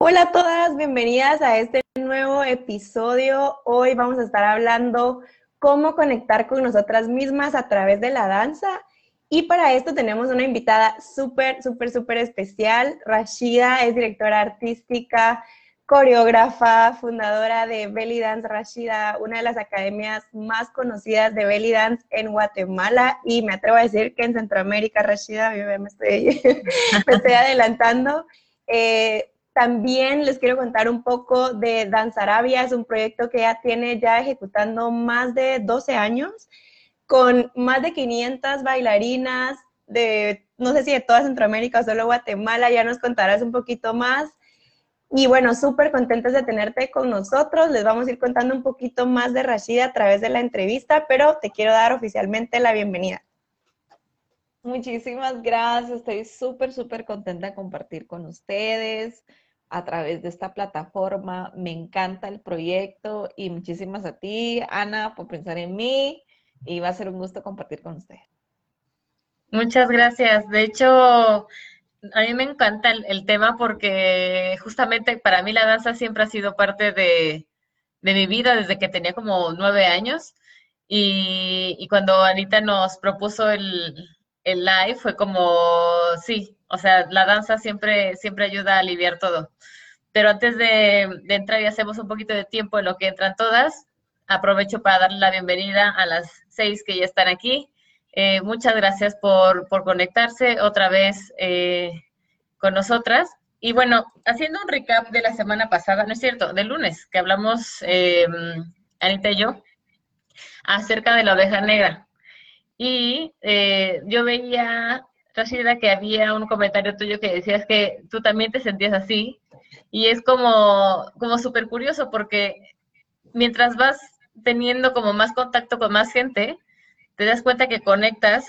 Hola a todas, bienvenidas a este nuevo episodio. Hoy vamos a estar hablando cómo conectar con nosotras mismas a través de la danza. Y para esto tenemos una invitada súper, súper, súper especial. Rashida es directora artística, coreógrafa, fundadora de Belly Dance Rashida, una de las academias más conocidas de Belly Dance en Guatemala y me atrevo a decir que en Centroamérica, Rashida, me estoy, me estoy adelantando. Eh, también les quiero contar un poco de Danzarabia, es un proyecto que ya tiene ya ejecutando más de 12 años, con más de 500 bailarinas de, no sé si de toda Centroamérica o solo Guatemala, ya nos contarás un poquito más. Y bueno, súper contentos de tenerte con nosotros. Les vamos a ir contando un poquito más de Rashida a través de la entrevista, pero te quiero dar oficialmente la bienvenida. Muchísimas gracias. Estoy súper, súper contenta de compartir con ustedes a través de esta plataforma. Me encanta el proyecto y muchísimas a ti, Ana, por pensar en mí y va a ser un gusto compartir con usted. Muchas gracias. De hecho, a mí me encanta el, tema porque justamente para mí la danza siempre ha sido parte de, mi vida desde que tenía como nueve años. Y, cuando Anita nos propuso el, el live fue como, sí, o sea, la danza siempre, siempre ayuda a aliviar todo. Pero antes de, entrar y hacemos un poquito de tiempo en lo que entran todas, aprovecho para darle la bienvenida a las seis que ya están aquí. Eh, muchas gracias por, conectarse otra vez eh, con nosotras. Y bueno, haciendo un recap de la semana pasada, no es cierto, del lunes, que hablamos em, Anita y yo acerca de la oveja negra. Y eh, Rashida, que había un comentario tuyo que decías que tú también te sentías así. Y es como, como súper curioso porque mientras vas teniendo como más contacto con más gente, te das cuenta que conectas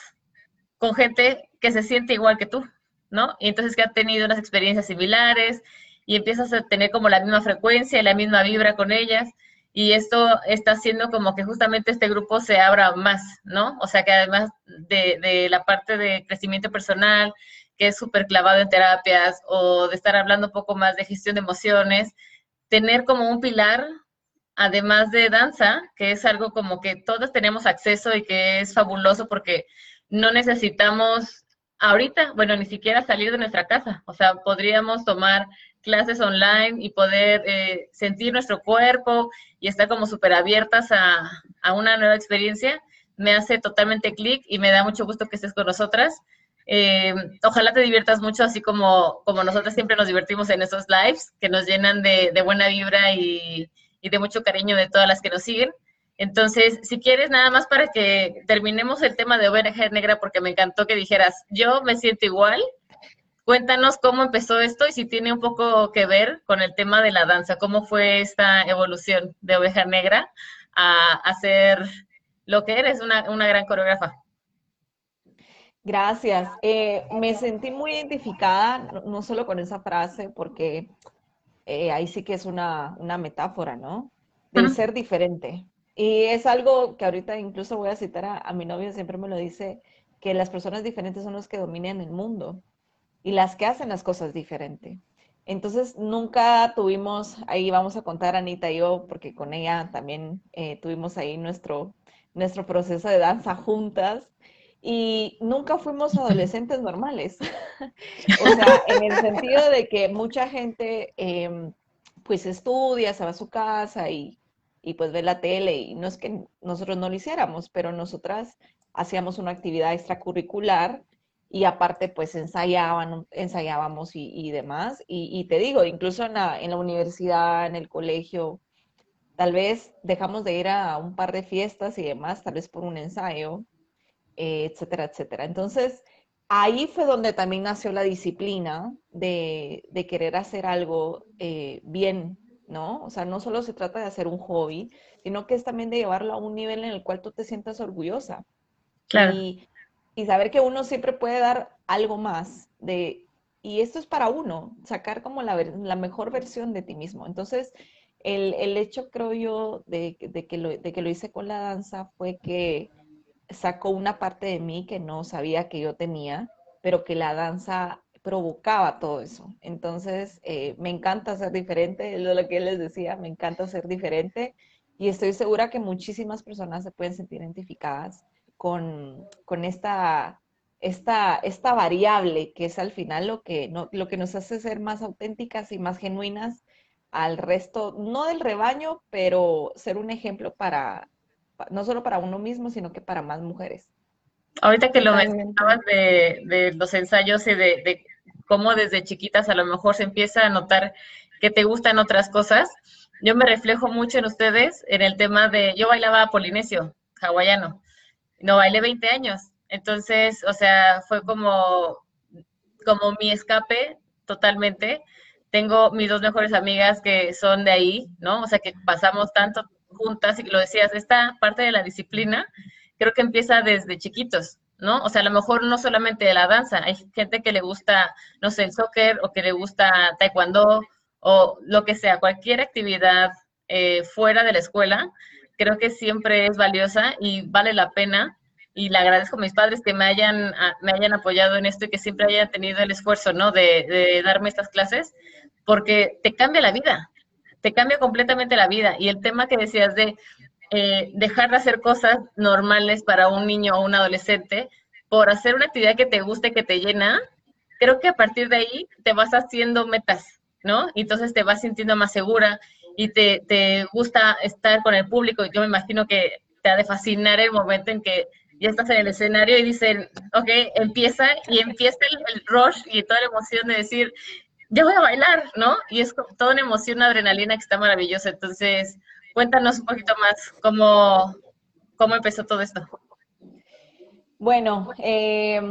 con gente que se siente igual que tú, ¿no? Y entonces que ha tenido unas experiencias similares y empiezas a tener como la misma frecuencia y la misma vibra con ellas y esto está haciendo como que justamente este grupo se abra más, ¿no? O sea que además de, la parte de crecimiento personal, que es súper clavado en terapias, o de estar hablando un poco más de gestión de emociones, tener como un pilar, además de danza, que es algo como que todos tenemos acceso y que es fabuloso porque no necesitamos ahorita, bueno, ni siquiera salir de nuestra casa, o sea, podríamos tomar clases online y poder eh, sentir nuestro cuerpo y estar como súper abiertas a, una nueva experiencia, me hace totalmente clic y me da mucho gusto que estés con nosotras. Eh, ojalá te diviertas mucho, así como, como nosotras siempre nos divertimos en esos lives, que nos llenan de, buena vibra y, y, de mucho cariño de todas las que nos siguen. Entonces, si quieres, nada más para que terminemos el tema de ONG Negra, porque me encantó que dijeras, yo me siento igual, Cuéntanos cómo empezó esto y si tiene un poco que ver con el tema de la danza, cómo fue esta evolución de Oveja Negra a, hacer lo que eres, una, gran coreógrafa. Gracias. Eh, me sentí muy identificada, no, solo con esa frase, porque eh, ahí sí que es una, metáfora, ¿no? Del ser diferente. Y es algo que ahorita incluso voy a citar a, a mi novio, siempre me lo dice, que las personas diferentes son los que dominan el mundo y las que hacen las cosas diferente. Entonces, nunca tuvimos, ahí vamos a contar Anita y yo, porque con ella también eh, tuvimos ahí nuestro, nuestro proceso de danza juntas, y nunca fuimos adolescentes normales. o sea, en el sentido de que mucha gente, em, pues estudia, se va a su casa y, y pues ve la tele, y no es que nosotros no lo hiciéramos, pero nosotras hacíamos una actividad extracurricular y aparte pues ensayaban, ensayábamos y, demás. Y, te digo, incluso en la, en la, universidad, en el colegio, tal vez dejamos de ir a un par de fiestas y demás, tal vez por un ensayo, eh, etcétera, etcétera. Entonces, ahí fue donde también nació la disciplina de, de querer hacer algo eh, bien, ¿no? O sea, no solo se trata de hacer un hobby, sino que es también de llevarlo a un nivel en el cual tú te sientas orgullosa. Claro. Y, y saber que uno siempre puede dar algo más de, y esto es para uno, sacar como la, la mejor versión de ti mismo. Entonces, el, el hecho, creo yo, de, de, que lo, de que lo hice con la danza fue que sacó una parte de mí que no sabía que yo tenía, pero que la danza provocaba todo eso. Entonces, eh, me encanta ser diferente, es lo que les decía, me encanta ser diferente y estoy segura que muchísimas personas se pueden sentir identificadas con, con esta, esta, esta variable que es al final lo que, no, lo que nos hace ser más auténticas y más genuinas al resto, no del rebaño, pero ser un ejemplo para, no solo para uno mismo, sino que para más mujeres. Ahorita que lo mencionabas de, de, los ensayos y de, de, cómo desde chiquitas a lo mejor se empieza a notar que te gustan otras cosas, yo me reflejo mucho en ustedes en el tema de, yo bailaba polinesio, hawaiano, no bailé 20 años, entonces, o sea, fue como, como mi escape totalmente. Tengo mis dos mejores amigas que son de ahí, ¿no? O sea, que pasamos tanto juntas y lo decías, esta parte de la disciplina creo que empieza desde chiquitos, ¿no? O sea, a lo mejor no solamente de la danza, hay gente que le gusta, no sé, el soccer o que le gusta taekwondo o lo que sea, cualquier actividad eh, fuera de la escuela, creo que siempre es valiosa y vale la pena. Y le agradezco a mis padres que me hayan, me hayan apoyado en esto y que siempre hayan tenido el esfuerzo, ¿no? De, darme estas clases, porque te cambia la vida, te cambia completamente la vida. Y el tema que decías de eh, dejar de hacer cosas normales para un niño o un adolescente por hacer una actividad que te guste, que te llena, creo que a partir de ahí te vas haciendo metas, ¿no? Y entonces te vas sintiendo más segura y te, te gusta estar con el público. Yo me imagino que te ha de fascinar el momento en que ya estás en el escenario y dicen, ok, empieza y empieza el, rush y toda la emoción de decir, yo voy a bailar, ¿no? Y es toda una emoción, una adrenalina que está maravillosa. Entonces, Cuéntanos un poquito más cómo, cómo empezó todo esto. Bueno, eh,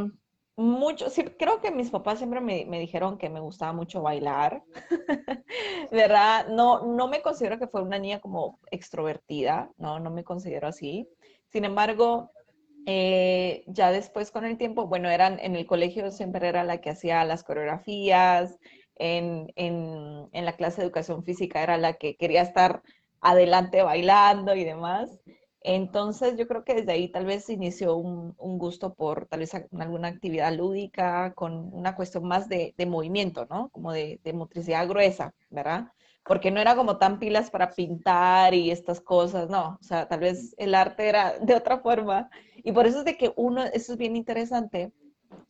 mucho, sí, creo que mis papás siempre me, me, dijeron que me gustaba mucho bailar, ¿verdad? No, no me considero que fue una niña como extrovertida, no, no me considero así. Sin embargo, eh, ya después con el tiempo, bueno, eran en el colegio siempre era la que hacía las coreografías, en, en, en la clase de educación física era la que quería estar adelante bailando y demás. Entonces yo creo que desde ahí tal vez inició un, gusto por tal vez alguna actividad lúdica con una cuestión más de, de movimiento, ¿no? Como de, de, motricidad gruesa, ¿verdad? Porque no era como tan pilas para pintar y estas cosas, no, o sea, tal vez el arte era de otra forma. Y por eso es de que uno, eso es bien interesante,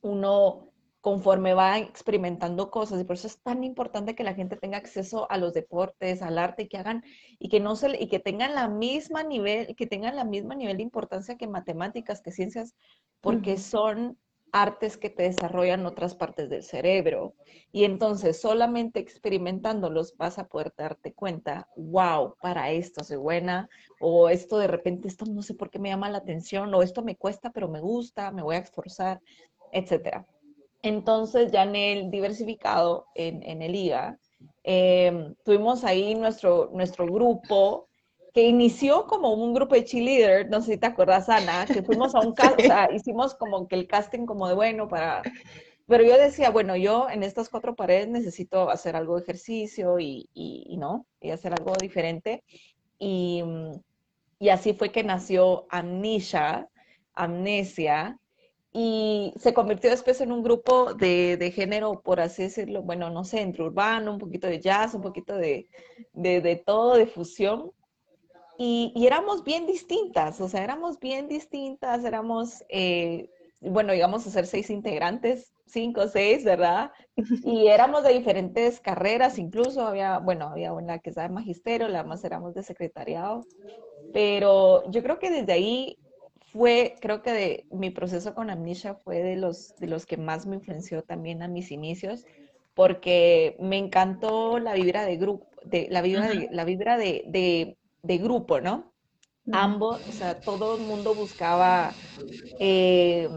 uno conforme va experimentando cosas y por eso es tan importante que la gente tenga acceso a los deportes, al arte, que hagan y que no se y que tengan la misma nivel, que tengan la misma nivel de importancia que matemáticas, que ciencias, porque son artes que te desarrollan otras partes del cerebro. Y entonces solamente experimentándolos vas a poder darte cuenta, wow, para esto soy buena, o esto de repente, esto no sé por qué me llama la atención, o esto me cuesta, pero me gusta, me voy a esforzar, etcétera. Entonces, ya en el diversificado, en, en el IGA, eh, tuvimos ahí nuestro, nuestro grupo que inició como un grupo de cheerleader, no sé si te acuerdas, Ana, que fuimos a un casa, hicimos como que el casting como de bueno para... Pero yo decía, bueno, yo en estas cuatro paredes necesito hacer algo de ejercicio y, y, y no, y hacer algo diferente. Y, y así fue que nació Amnesia, Amnesia, y se convirtió después en un grupo de, de, género, por así decirlo, bueno, no sé, entre urbano, un poquito de jazz, un poquito de, de, de todo, de fusión. Y, y, éramos bien distintas, o sea, éramos bien distintas, éramos, eh, bueno, íbamos a ser seis integrantes, cinco, seis, ¿verdad? Y éramos de diferentes carreras, incluso había, bueno, había una que estaba de magisterio, la más éramos de secretariado, pero yo creo que desde ahí fue, creo que de, mi proceso con Amnesia fue de los, de los que más me influenció también a mis inicios, porque me encantó la vibra de grupo, de, la vibra, de, la vibra de, de, de grupo, ¿no? Uh -huh. Ambos, o sea, todo el mundo buscaba eh,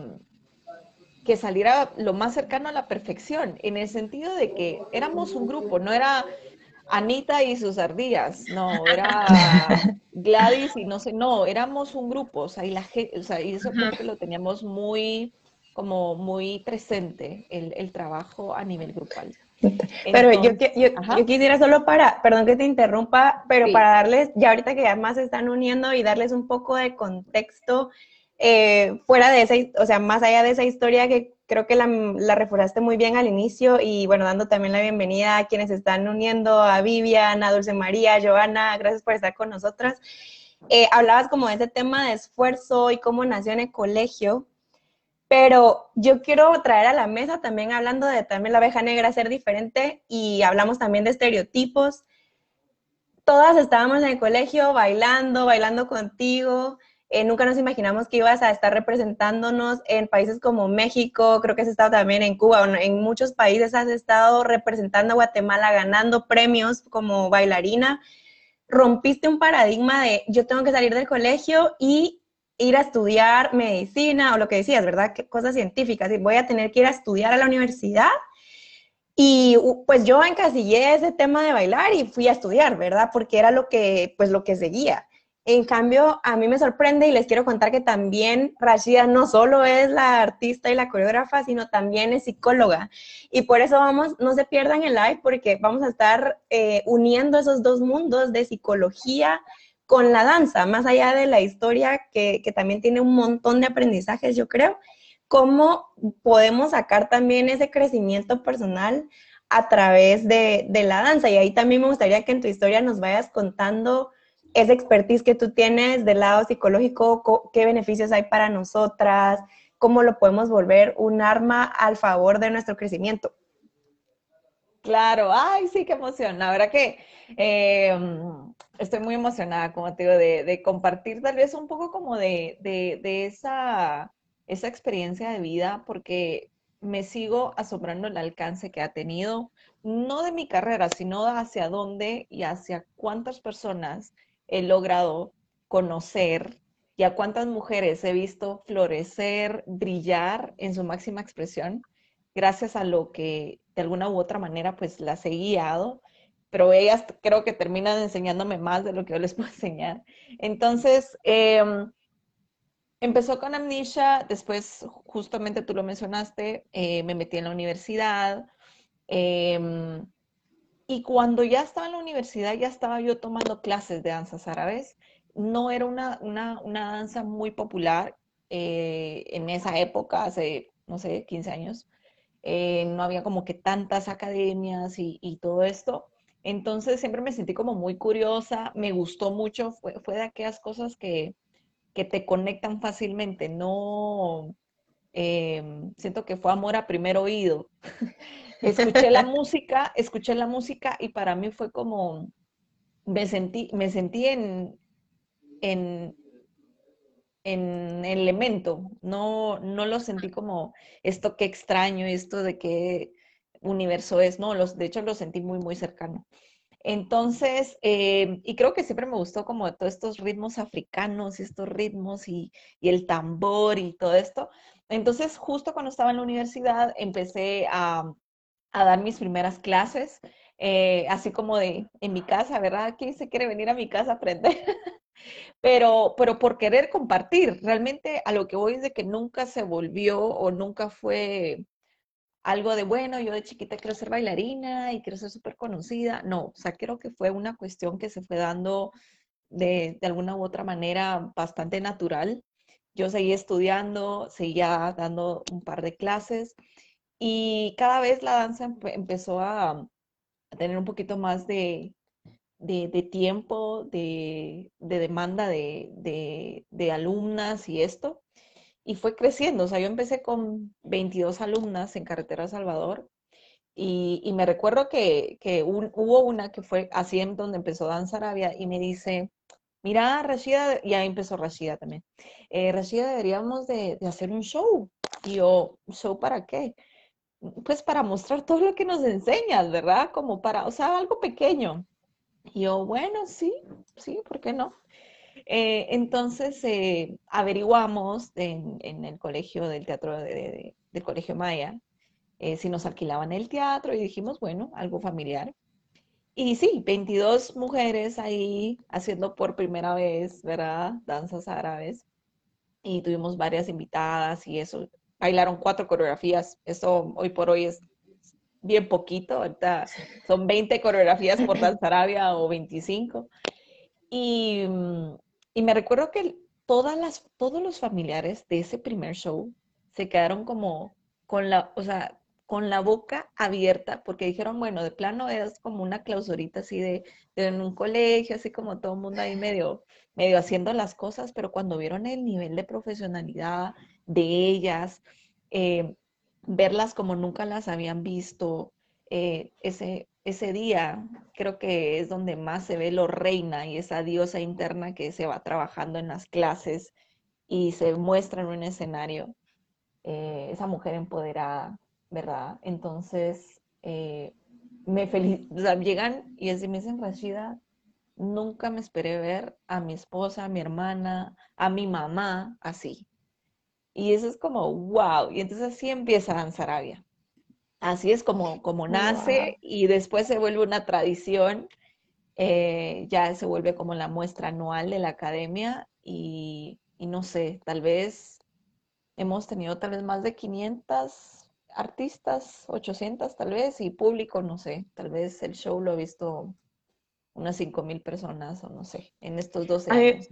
que saliera lo más cercano a la perfección, en el sentido de que éramos un grupo, no era Anita y sus ardillas, no, era Gladys y no sé, no, éramos un grupo, o sea, y, la, o sea, y eso creo que lo teníamos muy, como muy presente, el, el trabajo a nivel grupal. Pero Entonces, yo, yo, yo, quisiera solo para, perdón que te interrumpa, pero sí. para darles, ya ahorita que ya más se están uniendo y darles un poco de contexto, eh, fuera de esa, o sea, más allá de esa historia que creo que la, la reforzaste muy bien al inicio y bueno, dando también la bienvenida a quienes están uniendo, a Vivian, a Dulce María, a Joana, gracias por estar con nosotras. Eh, hablabas como de ese tema de esfuerzo y cómo nació en el colegio, pero yo quiero traer a la mesa también hablando de también la abeja negra ser diferente y hablamos también de estereotipos. Todas estábamos en el colegio bailando, bailando contigo. Eh, nunca nos imaginamos que ibas a estar representándonos en países como México, creo que has estado también en Cuba, en muchos países has estado representando a Guatemala, ganando premios como bailarina rompiste un paradigma de yo tengo que salir del colegio y ir a estudiar medicina o lo que decías, ¿verdad? cosas científicas, y voy a tener que ir a estudiar a la universidad. Y pues yo encasillé ese tema de bailar y fui a estudiar, ¿verdad? Porque era lo que, pues lo que seguía. En cambio, a mí me sorprende y les quiero contar que también Rashida no solo es la artista y la coreógrafa, sino también es psicóloga. Y por eso vamos, no se pierdan el live porque vamos a estar eh, uniendo esos dos mundos de psicología con la danza, más allá de la historia que, también tiene un montón de aprendizajes, yo creo, cómo podemos sacar también ese crecimiento personal a través de la danza. Y ahí también me gustaría que en tu historia nos vayas contando esa expertise que tú tienes del lado psicológico, qué beneficios hay para nosotras, cómo lo podemos volver un arma al favor de nuestro crecimiento. Claro, ay, sí, qué emoción. La verdad que em, estoy muy emocionada, como te digo, de, compartir tal vez un poco como de, de, esa, esa experiencia de vida, porque me sigo asombrando el alcance que ha tenido, no de mi carrera, sino hacia dónde y hacia cuántas personas he logrado conocer y a cuántas mujeres he visto florecer, brillar en su máxima expresión, gracias a lo que de alguna u otra manera pues las he guiado, pero ellas creo que terminan enseñándome más de lo que yo les puedo enseñar. Entonces, em, empezó con Amnesia, después justamente tú lo mencionaste, eh, me metí en la universidad. Em, y cuando ya estaba en la universidad, ya estaba yo tomando clases de danzas árabes. No era una, una, una danza muy popular eh, en esa época, hace, no sé, 15 años. Eh, no había como que tantas academias y, y, todo esto. Entonces siempre me sentí como muy curiosa, me gustó mucho, fue, fue de aquellas cosas que, que te conectan fácilmente, no, eh, siento que fue amor a primer oído. Escuché la música, escuché la música y para mí fue como, me sentí, me sentí en, en, en el elemento, no, no lo sentí como esto que extraño, esto de qué universo es, no, los, de hecho lo sentí muy, muy cercano. Entonces, eh, y creo que siempre me gustó como todos estos ritmos africanos, estos ritmos y, y, el tambor y todo esto. Entonces, justo cuando estaba en la universidad, empecé a, a dar mis primeras clases, eh, así como de en mi casa, ¿verdad? ¿Quién se quiere venir a mi casa a aprender? pero, pero por querer compartir, realmente a lo que voy de que nunca se volvió o nunca fue algo de, bueno, yo de chiquita quiero ser bailarina y quiero ser súper conocida. No, o sea, creo que fue una cuestión que se fue dando de, de alguna u otra manera bastante natural. Yo seguí estudiando, seguía dando un par de clases y cada vez la danza empezó a, tener un poquito más de, tiempo, de, demanda de, alumnas y esto. Y fue creciendo. O sea, yo empecé con 22 alumnas en Carretera Salvador. Y, me recuerdo que, hubo una que fue así en donde empezó Danza Arabia y me dice, mira, Rashida, y ahí empezó Rashida también. Eh, Rashida, deberíamos de, hacer un show. Y yo, ¿show para qué? Pues para mostrar todo lo que nos enseñas, ¿verdad? Como para, o sea, algo pequeño. Y yo, bueno, sí, sí, ¿por qué no? Eh, entonces eh, averiguamos en, el colegio del teatro del colegio Maya eh, si nos alquilaban el teatro y dijimos, bueno, algo familiar. Y sí, 22 mujeres ahí haciendo por primera vez, ¿verdad? Danzas árabes. Y tuvimos varias invitadas y eso bailaron cuatro coreografías. Eso hoy por hoy es bien poquito. Ahorita son 20 coreografías por Danza Arabia o 25. Y, y, me recuerdo que todas las, todos los familiares de ese primer show se quedaron como con la, o sea, con la boca abierta, porque dijeron, bueno, de plano es como una clausurita así de, en un colegio, así como todo el mundo ahí medio, medio haciendo las cosas, pero cuando vieron el nivel de profesionalidad de ellas, eh, verlas como nunca las habían visto, eh, ese, ese día creo que es donde más se ve lo reina y esa diosa interna que se va trabajando en las clases y se muestra en un escenario, eh, esa mujer empoderada, ¿verdad? Entonces, me llegan y así me dicen, Rashida, nunca me esperé ver a mi esposa, a mi hermana, a mi mamá así. Y eso es como, wow. Y entonces así empieza Danzarabia. Así es como, como nace y después se vuelve una tradición. Eh, ya se vuelve como la muestra anual de la academia y, y no sé, tal vez hemos tenido tal vez más de 500 artistas, 800 tal vez, y público, no sé, tal vez el show lo he visto unas 5 mil personas o no sé, en estos 12 años.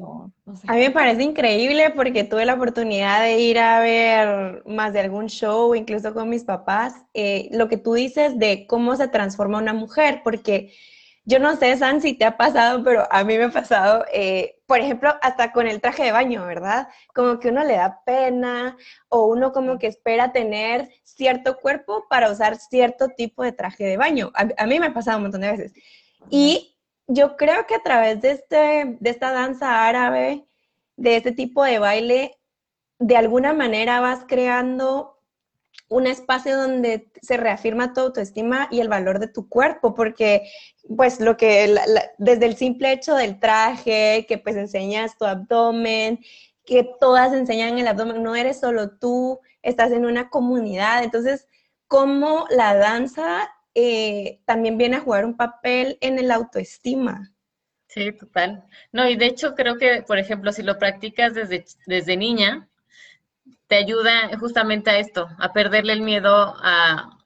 A mí me parece increíble porque tuve la oportunidad de ir a ver más de algún show, incluso con mis papás, eh, lo que tú dices de cómo se transforma una mujer, porque yo no sé, San, si te ha pasado, pero a mí me ha pasado, eh, por ejemplo, hasta con el traje de baño, ¿verdad? Como que uno le da pena o uno como que espera tener cierto cuerpo para usar cierto tipo de traje de baño. A, a mí me ha pasado un montón de veces. Y yo creo que a través de, este, de esta danza árabe, de este tipo de baile, de alguna manera vas creando un espacio donde se reafirma tu autoestima y el valor de tu cuerpo, porque pues lo que, desde el simple hecho del traje, que pues enseñas tu abdomen, que todas enseñan el abdomen, no eres solo tú, estás en una comunidad, entonces, cómo la danza eh, también viene a jugar un papel en el autoestima. Sí, total. No, y de hecho creo que, por ejemplo, si lo practicas desde, desde niña, te ayuda justamente a esto, a perderle el miedo a,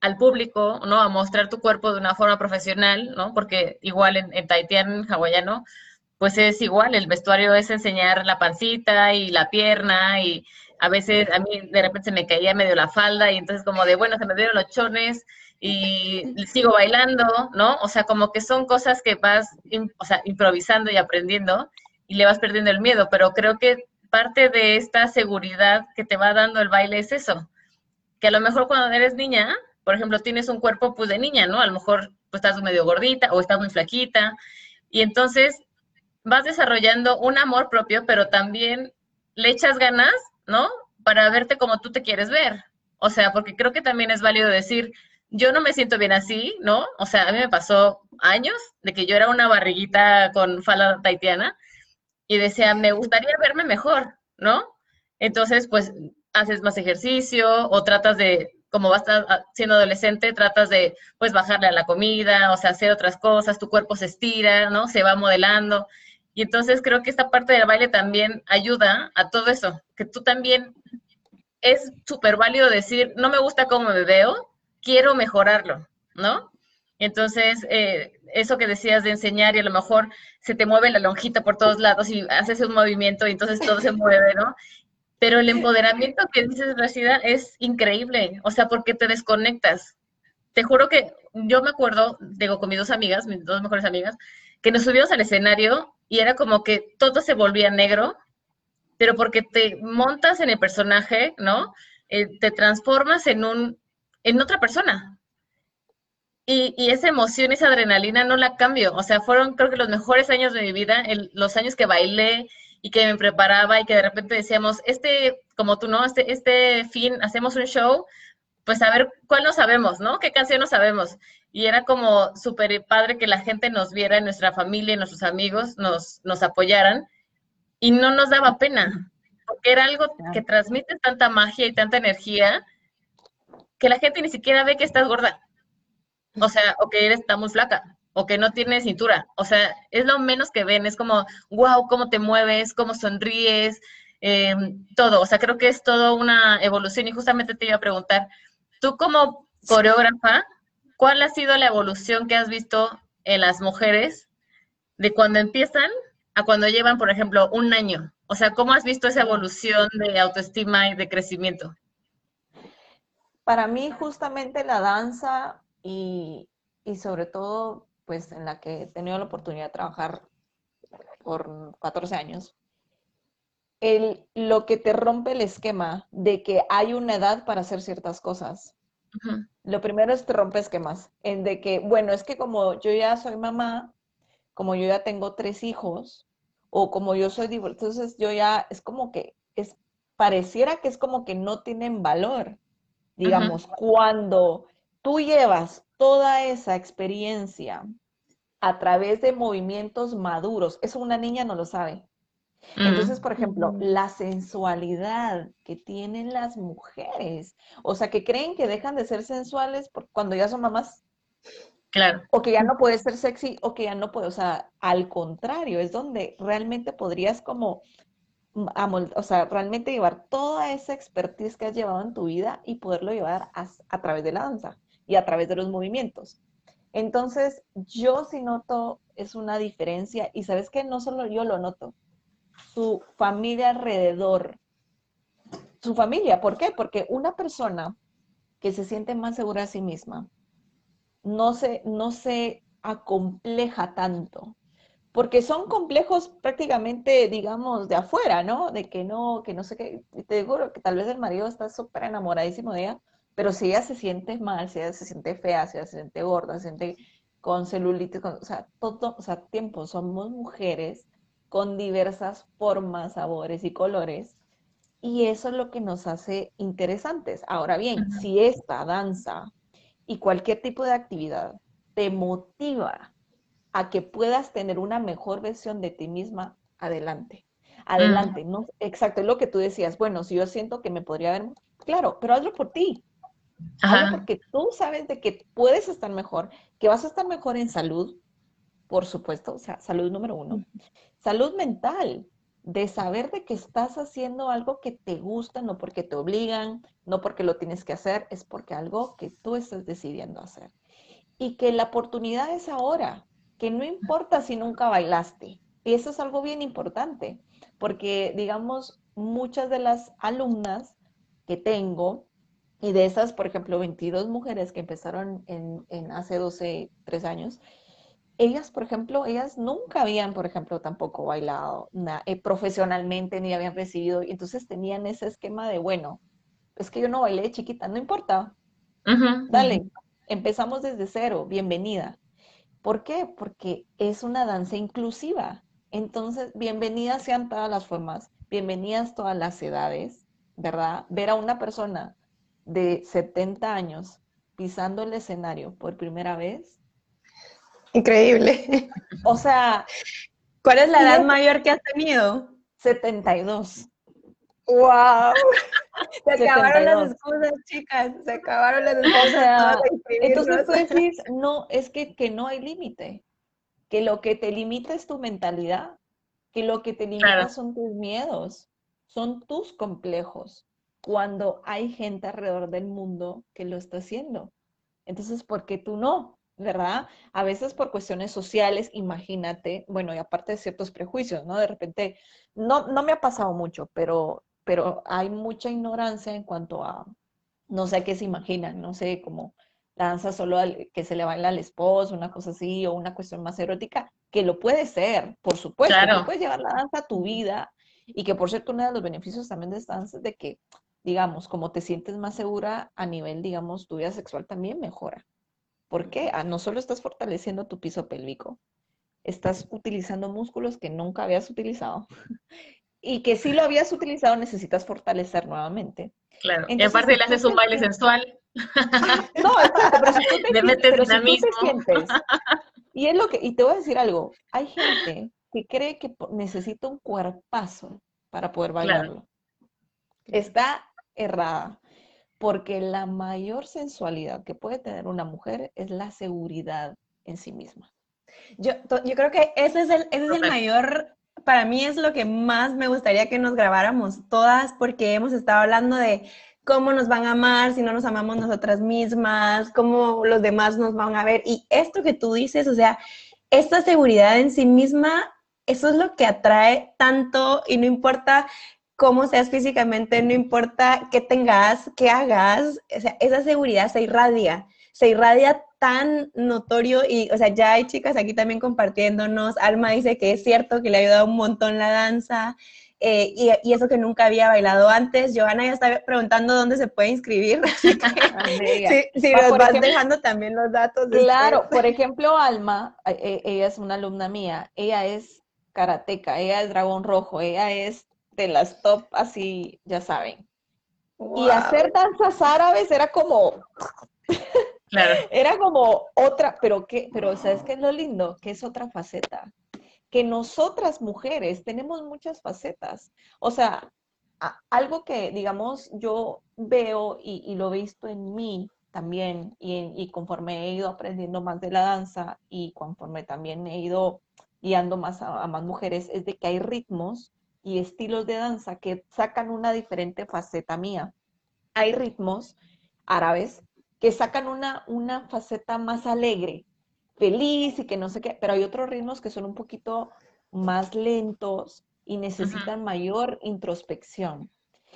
al público, ¿no? A mostrar tu cuerpo de una forma profesional, ¿no? Porque igual en, en taitian hawaiano, pues es igual, el vestuario es enseñar la pancita y la pierna y a veces a mí de repente se me caía medio la falda y entonces como de, bueno, se me dieron los chones y sigo bailando, ¿no? O sea, como que son cosas que vas, o sea, improvisando y aprendiendo y le vas perdiendo el miedo, pero creo que parte de esta seguridad que te va dando el baile es eso, que a lo mejor cuando eres niña, por ejemplo, tienes un cuerpo pues de niña, ¿no? A lo mejor pues estás medio gordita o estás muy flaquita y entonces vas desarrollando un amor propio, pero también le echas ganas, ¿no? Para verte como tú te quieres ver. O sea, porque creo que también es válido decir, yo no me siento bien así, ¿no? O sea, a mí me pasó años de que yo era una barriguita con falda taitiana y decía, me gustaría verme mejor, ¿no? Entonces, pues, haces más ejercicio o tratas de, como vas siendo adolescente, tratas de, pues, bajarle a la comida, o sea, hacer otras cosas, tu cuerpo se estira, ¿no? Se va modelando. Y entonces creo que esta parte del baile también ayuda a todo eso, que tú también es súper válido decir, no me gusta cómo me veo, quiero mejorarlo, ¿no? Entonces, eh, eso que decías de enseñar y a lo mejor se te mueve la lonjita por todos lados y haces un movimiento y entonces todo se mueve, ¿no? Pero el empoderamiento que dices, Rashida, es increíble, o sea, porque te desconectas. Te juro que yo me acuerdo, digo, con mis dos amigas, mis dos mejores amigas, que nos subimos al escenario y era como que todo se volvía negro, pero porque te montas en el personaje, ¿no? Eh, te transformas en un en otra persona. Y, y, esa emoción, esa adrenalina no la cambio. O sea, fueron creo que los mejores años de mi vida, los años que bailé y que me preparaba y que de repente decíamos, este, como tú, ¿no? Este, este fin, hacemos un show, pues a ver cuál no sabemos, ¿no? ¿Qué canción no sabemos? Y era como súper padre que la gente nos viera, nuestra familia, nuestros amigos nos, nos apoyaran y no nos daba pena, porque era algo que transmite tanta magia y tanta energía que la gente ni siquiera ve que estás gorda. O sea, o que eres está muy flaca, o que no tienes cintura. O sea, es lo menos que ven. Es como, wow, cómo te mueves, cómo sonríes, em, todo. O sea, creo que es todo una evolución. Y justamente te iba a preguntar, tú como coreógrafa, ¿cuál ha sido la evolución que has visto en las mujeres de cuando empiezan a cuando llevan, por ejemplo, un año? O sea, ¿cómo has visto esa evolución de autoestima y de crecimiento? Para mí, justamente la danza y, y sobre todo, pues en la que he tenido la oportunidad de trabajar por 14 años, el, lo que te rompe el esquema de que hay una edad para hacer ciertas cosas. Lo primero es te rompe esquemas, en de que, bueno, es que como yo ya soy mamá, como yo ya tengo tres hijos, o como yo soy divorciada, entonces yo ya, es como que, es, pareciera que es como que no tienen valor. Digamos, cuando tú llevas toda esa experiencia a través de movimientos maduros, eso una niña no lo sabe. Entonces, por ejemplo, la sensualidad que tienen las mujeres, o sea, que creen que dejan de ser sensuales cuando ya son mamás. Claro. O que ya no puede ser sexy, o que ya no puede, o sea, al contrario, es donde realmente podrías como, mm, o sea, realmente llevar toda esa expertise que has llevado en tu vida y poderlo llevar a, través de la danza y a través de los movimientos. Entonces, yo sí noto, es una diferencia, y sabes que no solo yo lo noto, su familia alrededor. Su familia, ¿por qué? Porque una persona que se siente más segura a sí misma no se, no se acompleja tanto, porque son complejos prácticamente, digamos, de afuera, ¿no? De que no, que no sé qué, te digo que tal vez el marido está súper enamoradísimo de ella, pero si ella se siente mal, si ella se siente fea, si ella se siente gorda, se siente con celulitis, o sea, todo, o sea, tiempo, somos mujeres con diversas formas, sabores y colores. Y eso es lo que nos hace interesantes. Ahora bien, si esta danza y cualquier tipo de actividad te motiva a que puedas tener una mejor versión de ti misma, adelante. Adelante, no, exacto, es lo que tú decías. Bueno, si yo siento que me podría ver, claro, pero hazlo por ti. Hazlo porque tú sabes de que puedes estar mejor, que vas a estar mejor en salud, por supuesto, o sea, salud número uno. Salud mental, de saber de que estás haciendo algo que te gusta, no porque te obligan, no porque lo tienes que hacer, es porque algo que tú estás decidiendo hacer. Y que la oportunidad es ahora, que no importa si nunca bailaste. Y eso es algo bien importante, porque digamos, muchas de las alumnas que tengo, y de esas, por ejemplo, 22 mujeres que empezaron en, en hace 12, 3 años, ellas, por ejemplo, ellas nunca habían, por ejemplo, tampoco bailado eh, profesionalmente ni habían recibido, y entonces tenían ese esquema de, bueno, es que yo no bailé chiquita, no importa, dale, empezamos desde cero, bienvenida. ¿Por qué? Porque es una danza inclusiva. Entonces, bienvenidas sean todas las formas, bienvenidas todas las edades, ¿verdad? Ver a una persona de 70 años pisando el escenario por primera vez Increíble. O sea. ¿Cuál es la edad mayor que has tenido? 72. ¡Wow! Se acabaron las excusas, chicas. Se acabaron las excusas. entonces tú decís, no, es que, que no hay límite. Que lo que te limita es tu mentalidad. Que lo que te limita son tus miedos. Son tus complejos. Cuando hay gente alrededor del mundo que lo está haciendo. Entonces, ¿por qué tú no? ¿verdad? A veces por cuestiones sociales, imagínate, bueno, y aparte de ciertos prejuicios, ¿no? De repente, no, no me ha pasado mucho, pero, pero hay mucha ignorancia en cuanto a, no sé qué se imaginan, no sé, como la danza solo que se le baila al esposo, una cosa así, o una cuestión más erótica, que lo puede ser, por supuesto, que puedes llevar la danza a tu vida, y que por cierto, uno de los beneficios también de esta danza es de que, digamos, como te sientes más segura a nivel, digamos, tu vida sexual también mejora. ¿Por qué? Ah, no solo estás fortaleciendo tu piso pélvico, estás utilizando músculos que nunca habías utilizado y que si lo habías utilizado necesitas fortalecer nuevamente. Claro, y aparte le haces un baile sensual. no, exacto, pero si tú te, sientes, y es lo que, y te voy a decir algo, hay gente que cree que necesita un cuerpazo para poder bailarlo. Está errada porque la mayor sensualidad que puede tener una mujer es la seguridad en sí misma. Yo, yo creo que ese es, el, ese es el mayor, para mí es lo que más me gustaría que nos grabáramos todas, porque hemos estado hablando de cómo nos van a amar si no nos amamos nosotras mismas, cómo los demás nos van a ver. Y esto que tú dices, o sea, esta seguridad en sí misma, eso es lo que atrae tanto y no importa cómo seas físicamente, no importa qué tengas, qué hagas, esa seguridad se irradia, se irradia tan notorio y, o sea, ya hay chicas aquí también compartiéndonos, Alma dice que es cierto que le ha ayudado un montón la danza, eh, y, eso que nunca había bailado antes. Johanna ya está preguntando dónde se puede inscribir, así que si, nos vas dejando también los datos. Claro, por ejemplo, Alma, eh, eh, ella es una alumna mía, ella es karateca, ella es dragón rojo, ella es de las top así, ya saben. Y hacer danzas árabes era como... Era como otra, pero qué, pero ¿sabes qué es lo lindo? Que es otra faceta que nosotras mujeres tenemos muchas facetas. O sea, algo que, digamos, yo veo y, lo he visto en mí también, y, conforme he ido aprendiendo más de la danza y conforme también he ido guiando más a, más mujeres, es de que hay ritmos y estilos de danza que sacan una diferente faceta mía. Hay ritmos árabes que sacan una, una faceta más alegre, feliz y que no sé qué, pero hay otros ritmos que son un poquito más lentos y necesitan mayor introspección.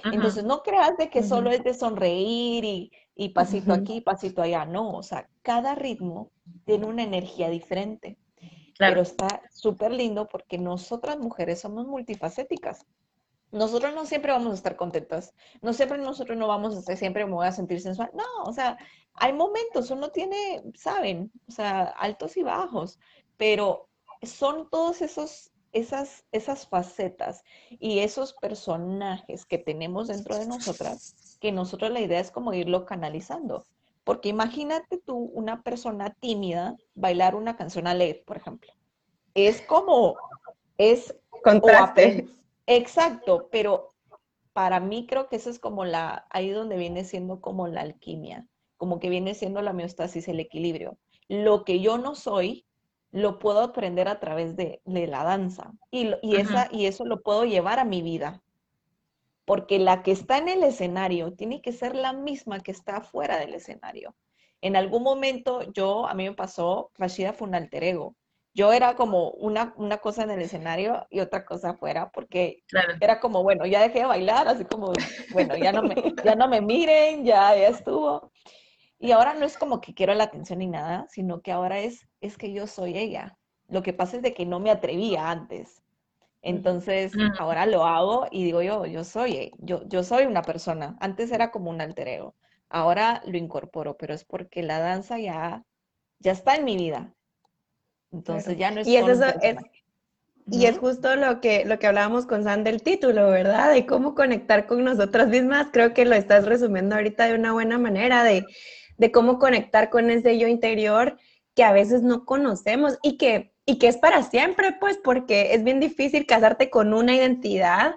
Entonces, no creas de que solo es de sonreír y, y pasito aquí, pasito allá, no, o sea, cada ritmo tiene una energía diferente. Pero está súper lindo porque nosotras mujeres somos multifacéticas. Nosotros no siempre vamos a estar contentas, no siempre nosotros no vamos a estar, siempre me voy a sentir sensual. No, o sea, hay momentos, uno tiene, saben, o sea, altos y bajos, pero son todos esos, esas, esas facetas y esos personajes que tenemos dentro de nosotras, que nosotros la idea es como irlo canalizando. Porque imagínate tú, una persona tímida, bailar una canción alegre, por ejemplo. Es como, es... Contraste. Exacto, pero para mí creo que eso es como la, ahí donde viene siendo como la alquimia como que viene siendo la homeostasis, el equilibrio. Lo que yo no soy, lo puedo aprender a través de, la danza y, esa, y eso lo puedo llevar a mi vida. Porque la que está en el escenario tiene que ser la misma que está fuera del escenario. En algún momento yo, a mí me pasó, Rashida fue un alter ego. Yo era como una, una cosa en el escenario y otra cosa afuera, porque era como, bueno, ya dejé de bailar, así como, bueno, ya no me, ya no me miren, ya, ya estuvo. Y ahora no es como que quiero la atención ni nada, sino que ahora es, es que yo soy ella. Lo que pasa es de que no me atrevía antes. Entonces, ahora lo hago y digo yo, yo soy, yo, yo soy una persona. Antes era como un alter ego. Ahora lo incorporo, pero es porque la danza ya, ya está en mi vida. Entonces ya no es, y es, y es justo lo que, lo que hablábamos con San del título, ¿verdad? De cómo conectar con nosotras mismas. Creo que lo estás resumiendo ahorita de una buena manera, de de cómo conectar con ese yo interior que a veces no conocemos y que, y que es para siempre, pues, porque es bien difícil casarte con una identidad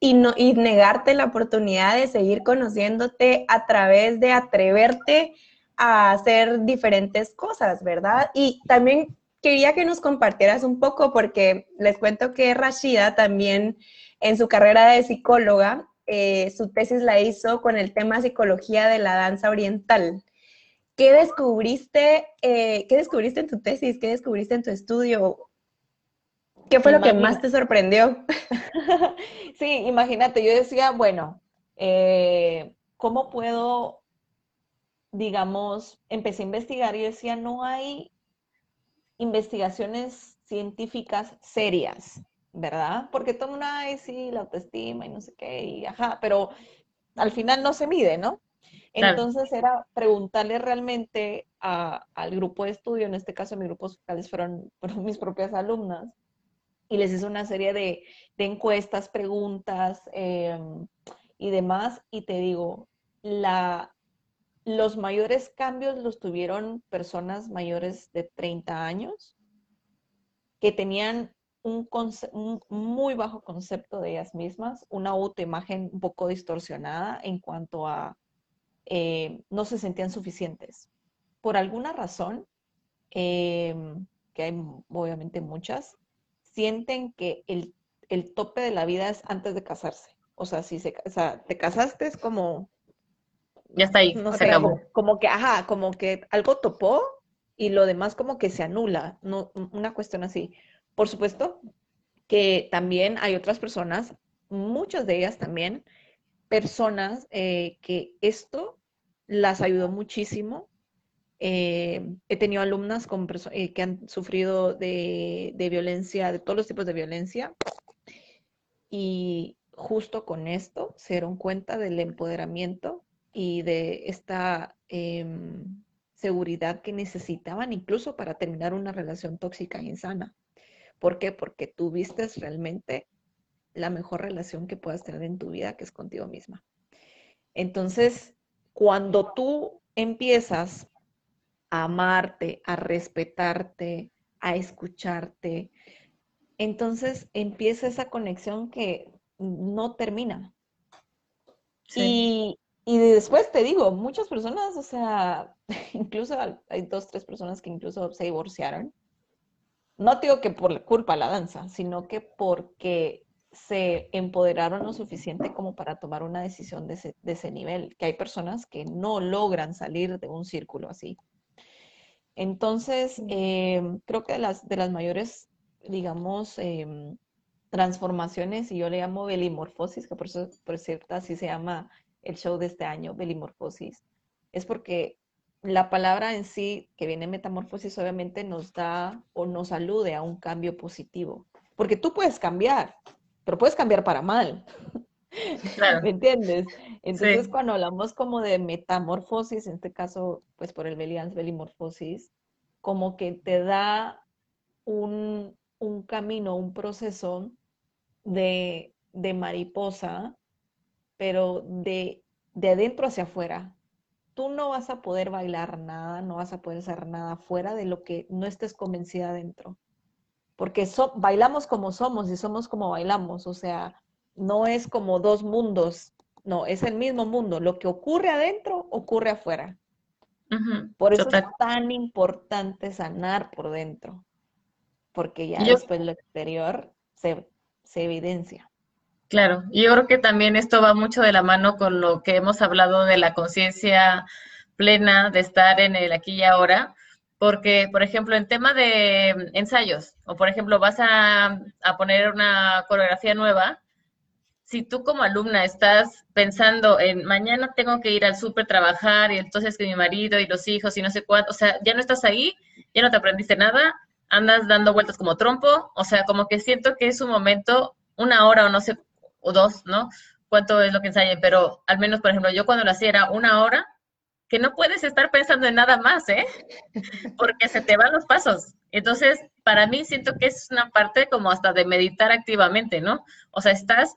y, no, y negarte la oportunidad de seguir conociéndote a través de atreverte a hacer diferentes cosas, ¿verdad? Y también quería que nos compartieras un poco, porque les cuento que Rashida también en su carrera de psicóloga, eh, su tesis la hizo con el tema psicología de la danza oriental. ¿Qué descubriste, eh, ¿Qué descubriste en tu tesis? ¿Qué descubriste en tu estudio? ¿Qué fue lo que más te sorprendió? sí, imagínate, yo decía, bueno, eh, ¿cómo puedo, digamos, empecé a investigar y decía, no hay investigaciones científicas serias, ¿verdad? Porque todo mundo, ay, sí, la autoestima y no sé qué, y ajá, pero al final no se mide, ¿no? Entonces era preguntarle realmente al grupo de estudio, en este caso mis grupos focales fueron, mis propias alumnas, y les hice una serie de, encuestas, preguntas em, y demás, y te digo, la, los mayores cambios los tuvieron personas mayores de 30 años que tenían un, muy bajo concepto de ellas mismas, una autoimagen un poco distorsionada en cuanto a eh, no se sentían suficientes. Por alguna razón, em, que hay obviamente muchas, sienten que el, tope de la vida es antes de casarse. O sea, si se, te casaste es como... Ya está ahí, no se acabó. Como que, ajá, como que algo topó y lo demás como que se anula, no, una cuestión así. Por supuesto que también hay otras personas muchas de ellas también, personas eh, que esto las ayudó muchísimo. Eh, he tenido alumnas con eh, que han sufrido de, de, violencia, de todos los tipos de violencia, y justo con esto se dieron cuenta del empoderamiento y de esta em, seguridad que necesitaban incluso para terminar una relación tóxica e insana. ¿Por qué? Porque tuviste realmente la mejor relación que puedas tener en tu vida, que es contigo misma. Entonces, cuando tú empiezas a amarte, a respetarte, a escucharte, entonces empieza esa conexión que no termina. Y, y, después te digo, muchas personas, o sea, incluso hay dos, tres personas que incluso se divorciaron. No digo que por culpa de la danza, sino que porque se empoderaron lo suficiente como para tomar una decisión de ese, de ese nivel, que hay personas que no logran salir de un círculo así. Entonces, em, creo que de las, de las mayores, digamos, em, transformaciones, y yo le llamo belimorfosis, que por, eso, por cierto así se llama el show de este año, belimorfosis, es porque la palabra en sí, que viene metamorfosis, obviamente nos da o nos alude a un cambio positivo, porque tú puedes cambiar, pero puedes cambiar para mal. ¿Me entiendes? Entonces, cuando hablamos como de metamorfosis, en este caso, pues por el Belians, belimorfosis, como que te da un, un camino, un proceso de, de mariposa, pero de, de adentro hacia afuera. Tú no vas a poder bailar nada, no vas a poder hacer nada fuera de lo que no estés convencida adentro porque bailamos como somos y somos como bailamos, o sea, no es como dos mundos, no, es el mismo mundo, lo que ocurre adentro ocurre afuera. por eso es tan importante sanar por dentro, porque ya después lo exterior se, se evidencia. Claro, y yo creo que también esto va mucho de la mano con lo que hemos hablado de la conciencia plena, de estar en el aquí y ahora, porque, por ejemplo, en tema de ensayos, o por ejemplo, vas a, poner una coreografía nueva, si tú como alumna estás pensando en mañana tengo que ir al súper trabajar y entonces que mi marido y los hijos y no sé cuánto, o sea, ya no estás ahí, ya no te aprendiste nada, andas dando vueltas como trompo, o sea, como que siento que es un momento, una hora o no sé, o dos, ¿no? Cuánto es lo que ensayen, pero al menos, por ejemplo, yo cuando lo hacía era una hora que no puedes estar pensando en nada más, ¿eh? Porque se te van los pasos. Entonces, para mí siento que es una parte como hasta de meditar activamente, ¿no? O sea, estás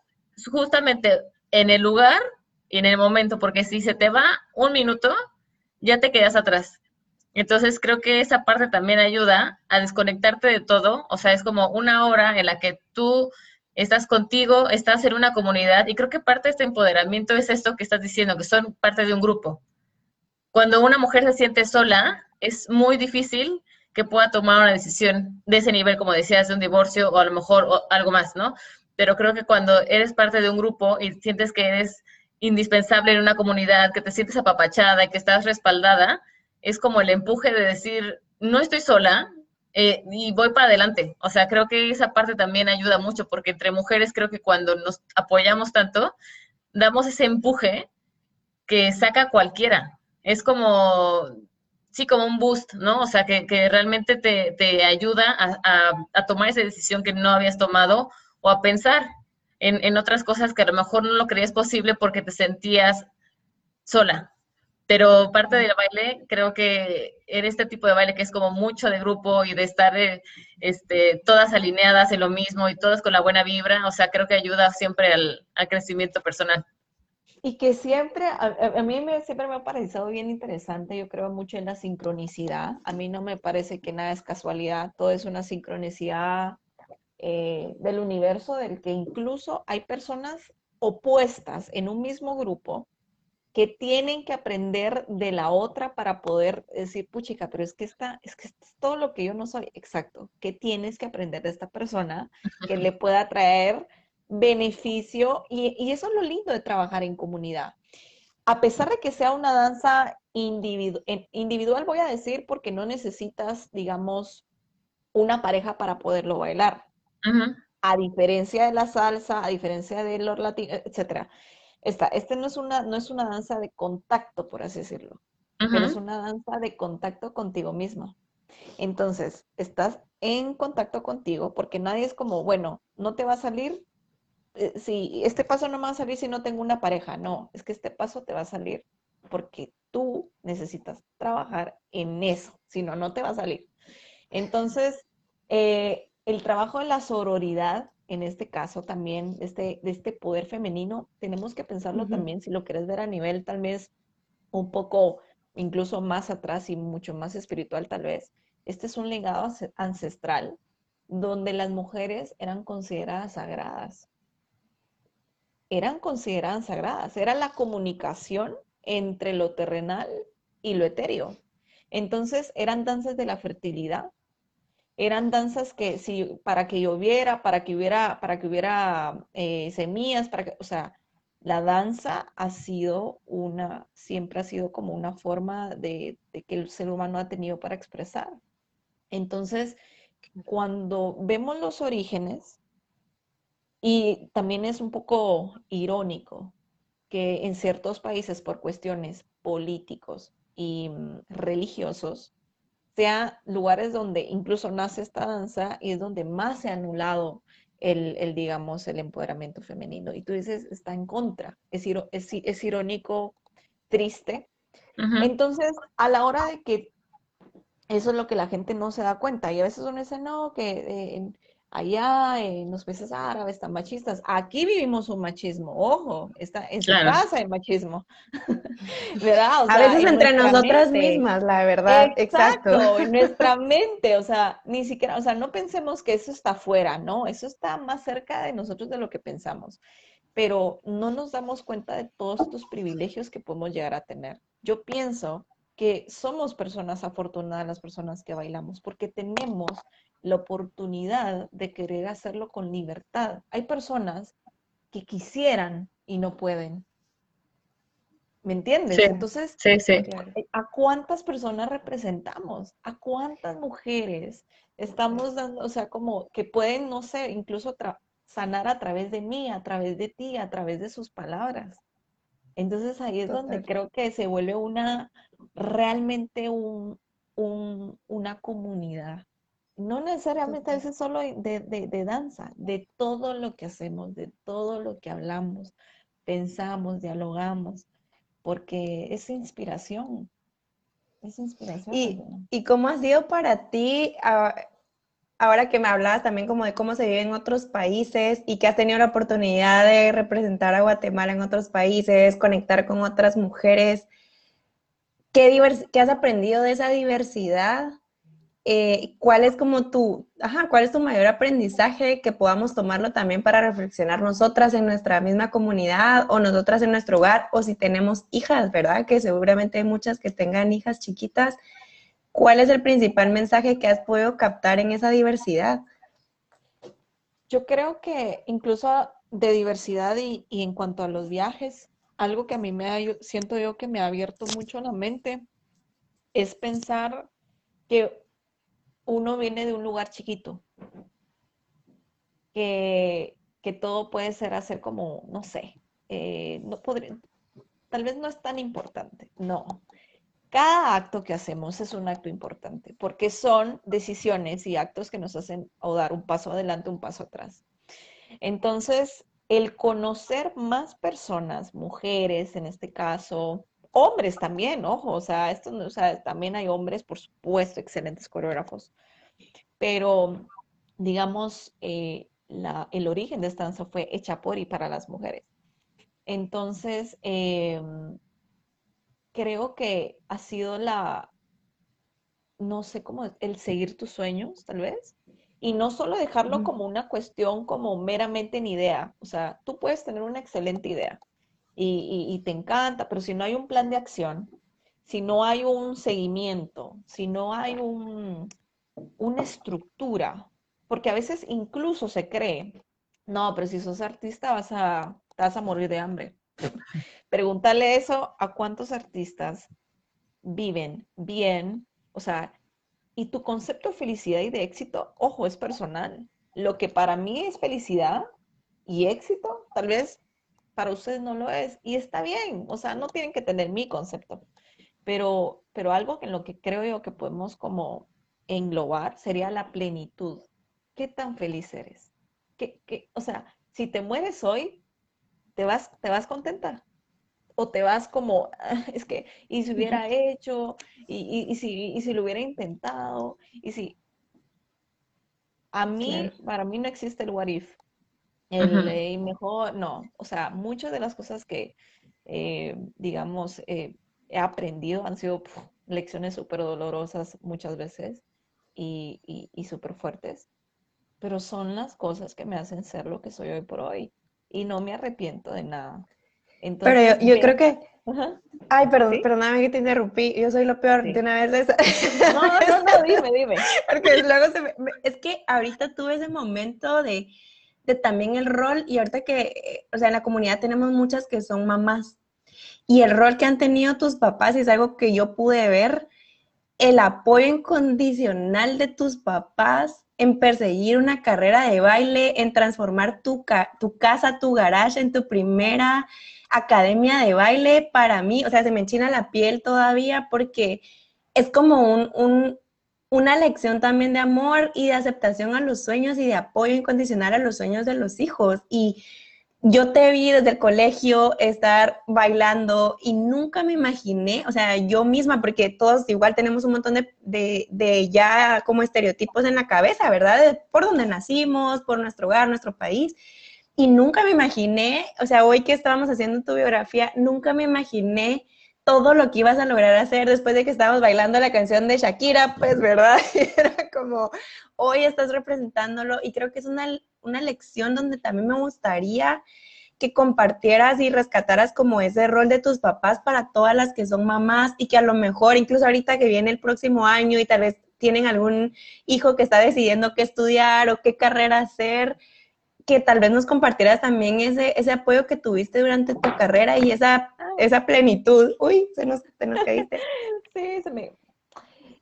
justamente en el lugar y en el momento, porque si se te va un minuto, ya te quedas atrás. Entonces, creo que esa parte también ayuda a desconectarte de todo. O sea, es como una hora en la que tú estás contigo, estás en una comunidad y creo que parte de este empoderamiento es esto que estás diciendo, que son parte de un grupo cuando una mujer se siente sola, es muy difícil que pueda tomar una decisión de ese nivel, como decías, de un divorcio o a lo mejor algo más, ¿no? Pero creo que cuando eres parte de un grupo y sientes que eres indispensable en una comunidad, que te sientes apapachada y que estás respaldada, es como el empuje de decir, no estoy sola eh, y voy para adelante. O sea, creo que esa parte también ayuda mucho porque entre mujeres creo que cuando nos apoyamos tanto, damos ese empuje que saca cualquiera es como, sí, como un boost, ¿no? O sea, que, realmente te, ayuda a, tomar esa decisión que no habías tomado o a pensar en, en, otras cosas que a lo mejor no lo creías posible porque te sentías sola. Pero parte del baile, creo que en este tipo de baile que es como mucho de grupo y de estar eh, este, todas alineadas en lo mismo y todas con la buena vibra, o sea, creo que ayuda siempre al crecimiento personal. Y que siempre, a, mí me, siempre me ha parecido bien interesante, yo creo mucho en la sincronicidad. A mí no me parece que nada es casualidad, todo es una sincronicidad eh, del universo, del que incluso hay personas opuestas en un mismo grupo que tienen que aprender de la otra para poder decir, puchica, pero es que esta, es que es todo lo que yo no soy. Exacto, que tienes que aprender de esta persona que le pueda traer beneficio y, eso es lo lindo de trabajar en comunidad. A pesar de que sea una danza individual, voy a decir, porque no necesitas, digamos, una pareja para poderlo bailar. a diferencia de la salsa, a diferencia del latino, etcétera. Esta, este no es, una, no es una danza de contacto, por así decirlo, pero es una danza de contacto contigo mismo. Entonces, estás en contacto contigo porque nadie es como, bueno, no te va a salir, eh, si este paso no me va a salir si no tengo una pareja, no, es que este paso te va a salir porque tú necesitas trabajar en eso, si no, no te va a salir. Entonces, eh, el trabajo de la sororidad, en este caso también, de este, de este poder femenino, tenemos que pensarlo también, si lo quieres ver a nivel tal vez un poco, incluso más atrás y mucho más espiritual tal vez. Este es un legado ancestral donde las mujeres eran consideradas sagradas. Eran consideradas sagradas. Era la comunicación entre lo terrenal y lo etéreo. Entonces eran danzas de la fertilidad, eran danzas que si para que lloviera, para que hubiera, para que hubiera eh, semillas, para que, o sea, la danza ha sido una, siempre ha sido como una forma de, de que el ser humano ha tenido para expresar. Entonces, cuando vemos los orígenes, y también es un poco irónico que en ciertos países por cuestiones políticos y mm, religiosos, sea lugares donde incluso nace esta danza y es donde más se ha anulado el, digamos, el empoderamiento femenino. Y tú dices, está en contra. Es, es, irónico, triste. Entonces, a la hora de que eso es lo que la gente no se da cuenta, y a veces uno dice, no, que eh, allá en los países árabes están machistas. Aquí vivimos un machismo, ojo, está, en su casa hay machismo. ¿Verdad? a veces entre nosotras mismas, la verdad, exacto. En nuestra mente, o sea, ni siquiera, o sea, no pensemos que eso está afuera, ¿no? Eso está más cerca de nosotros de lo que pensamos. Pero no nos damos cuenta de todos estos privilegios que podemos llegar a tener. Yo pienso que somos personas afortunadas las personas que bailamos porque tenemos la oportunidad de querer hacerlo con libertad. Hay personas que quisieran y no pueden. ¿Me entiendes? Entonces, sí, sí. Eh, ¿a cuántas personas representamos? ¿A cuántas mujeres estamos dando, o sea, como que pueden, no sé, incluso sanar a través de mí, a través de ti, a través de sus palabras? Entonces ahí es donde creo que se vuelve una, realmente un, una comunidad no necesariamente a veces solo de, danza, de todo lo que hacemos, de todo lo que hablamos, pensamos, dialogamos, porque es inspiración. Es inspiración. ¿Y, y cómo ha sido para ti, ahora que me hablabas también como de cómo se vive en otros países y que has tenido la oportunidad de representar a Guatemala en otros países, conectar con otras mujeres? ¿Qué, qué has aprendido de esa diversidad? Eh, ¿cuál es como tu, ajá, cuál es tu mayor aprendizaje que podamos tomarlo también para reflexionar nosotras en nuestra misma comunidad o nosotras en nuestro hogar o si tenemos hijas, ¿verdad? Que seguramente hay muchas que tengan hijas chiquitas. ¿Cuál es el principal mensaje que has podido captar en esa diversidad? Yo creo que incluso de diversidad y, y en cuanto a los viajes, algo que a mí me ha, siento yo que me ha abierto mucho la mente es pensar que uno viene de un lugar chiquito, que, todo puede ser hacer como, no sé, eh, no tal vez no es tan importante, no. Cada acto que hacemos es un acto importante, porque son decisiones y actos que nos hacen o dar un paso adelante, un paso atrás. Entonces, el conocer más personas, mujeres en este caso, hombres también, ojo, o sea, esto, o sea, también hay hombres, por supuesto, excelentes coreógrafos, pero digamos, eh, el origen de esta danza fue hecha por y para las mujeres. Entonces, em, creo que ha sido la, no sé cómo, el seguir tus sueños, tal vez, y no solo dejarlo como una cuestión como meramente en idea, o sea, tú puedes tener una excelente idea, y, te encanta, pero si no hay un plan de acción, si no hay un seguimiento, si no hay un, una estructura, porque a veces incluso se cree, no, pero si sos artista vas a, vas a morir de hambre. Pregúntale eso a cuántos artistas viven bien, o sea, y tu concepto de felicidad y de éxito, ojo, es personal. lo que para mí es felicidad y éxito, tal vez para ustedes no lo es. Y está bien, o sea, no tienen que tener mi concepto. Pero, pero algo en lo que creo yo que podemos como englobar sería la plenitud. ¿Qué tan feliz eres? ¿Qué, qué, o sea, si te mueres hoy, ¿te vas, te vas contenta? O te vas como, es que, y si hubiera hecho, y, y, si, y si lo hubiera intentado, y si... A mí, para mí no existe el what if. El mejor, no. O sea, muchas de las cosas que, eh, digamos, eh, he aprendido han sido lecciones súper dolorosas muchas veces y, y, súper fuertes, pero son las cosas que me hacen ser lo que soy hoy por hoy y no me arrepiento de nada. pero yo, creo que... Ay, perdón, perdóname que te interrumpí, yo soy lo peor de una vez. No, no, no, dime, dime. Porque luego se me... Es que ahorita tuve ese momento de, de también el rol y ahorita que, o sea, en la comunidad tenemos muchas que son mamás y el rol que han tenido tus papás es algo que yo pude ver, el apoyo incondicional de tus papás en perseguir una carrera de baile, en transformar tu, tu casa, tu garage en tu primera academia de baile, para mí, o sea, se me enchina la piel todavía porque es como un, una lección también de amor y de aceptación a los sueños y de apoyo incondicional a los sueños de los hijos. Y yo te vi desde el colegio estar bailando y nunca me imaginé, o sea, yo misma, porque todos igual tenemos un montón de, de, ya como estereotipos en la cabeza, ¿verdad? por donde nacimos, por nuestro hogar, nuestro país. Y nunca me imaginé, o sea, hoy que estábamos haciendo tu biografía, nunca me imaginé todo lo que ibas a lograr hacer después de que estábamos bailando la canción de Shakira, pues, ¿verdad? Era como, hoy estás representándolo y creo que es una, una lección donde también me gustaría que compartieras y rescataras como ese rol de tus papás para todas las que son mamás y que a lo mejor, incluso ahorita que viene el próximo año y tal vez tienen algún hijo que está decidiendo qué estudiar o qué carrera hacer, que tal vez nos compartieras también ese, ese apoyo que tuviste durante tu carrera y esa, esa plenitud. Uy, se nos, se nos caíste. sí, se me...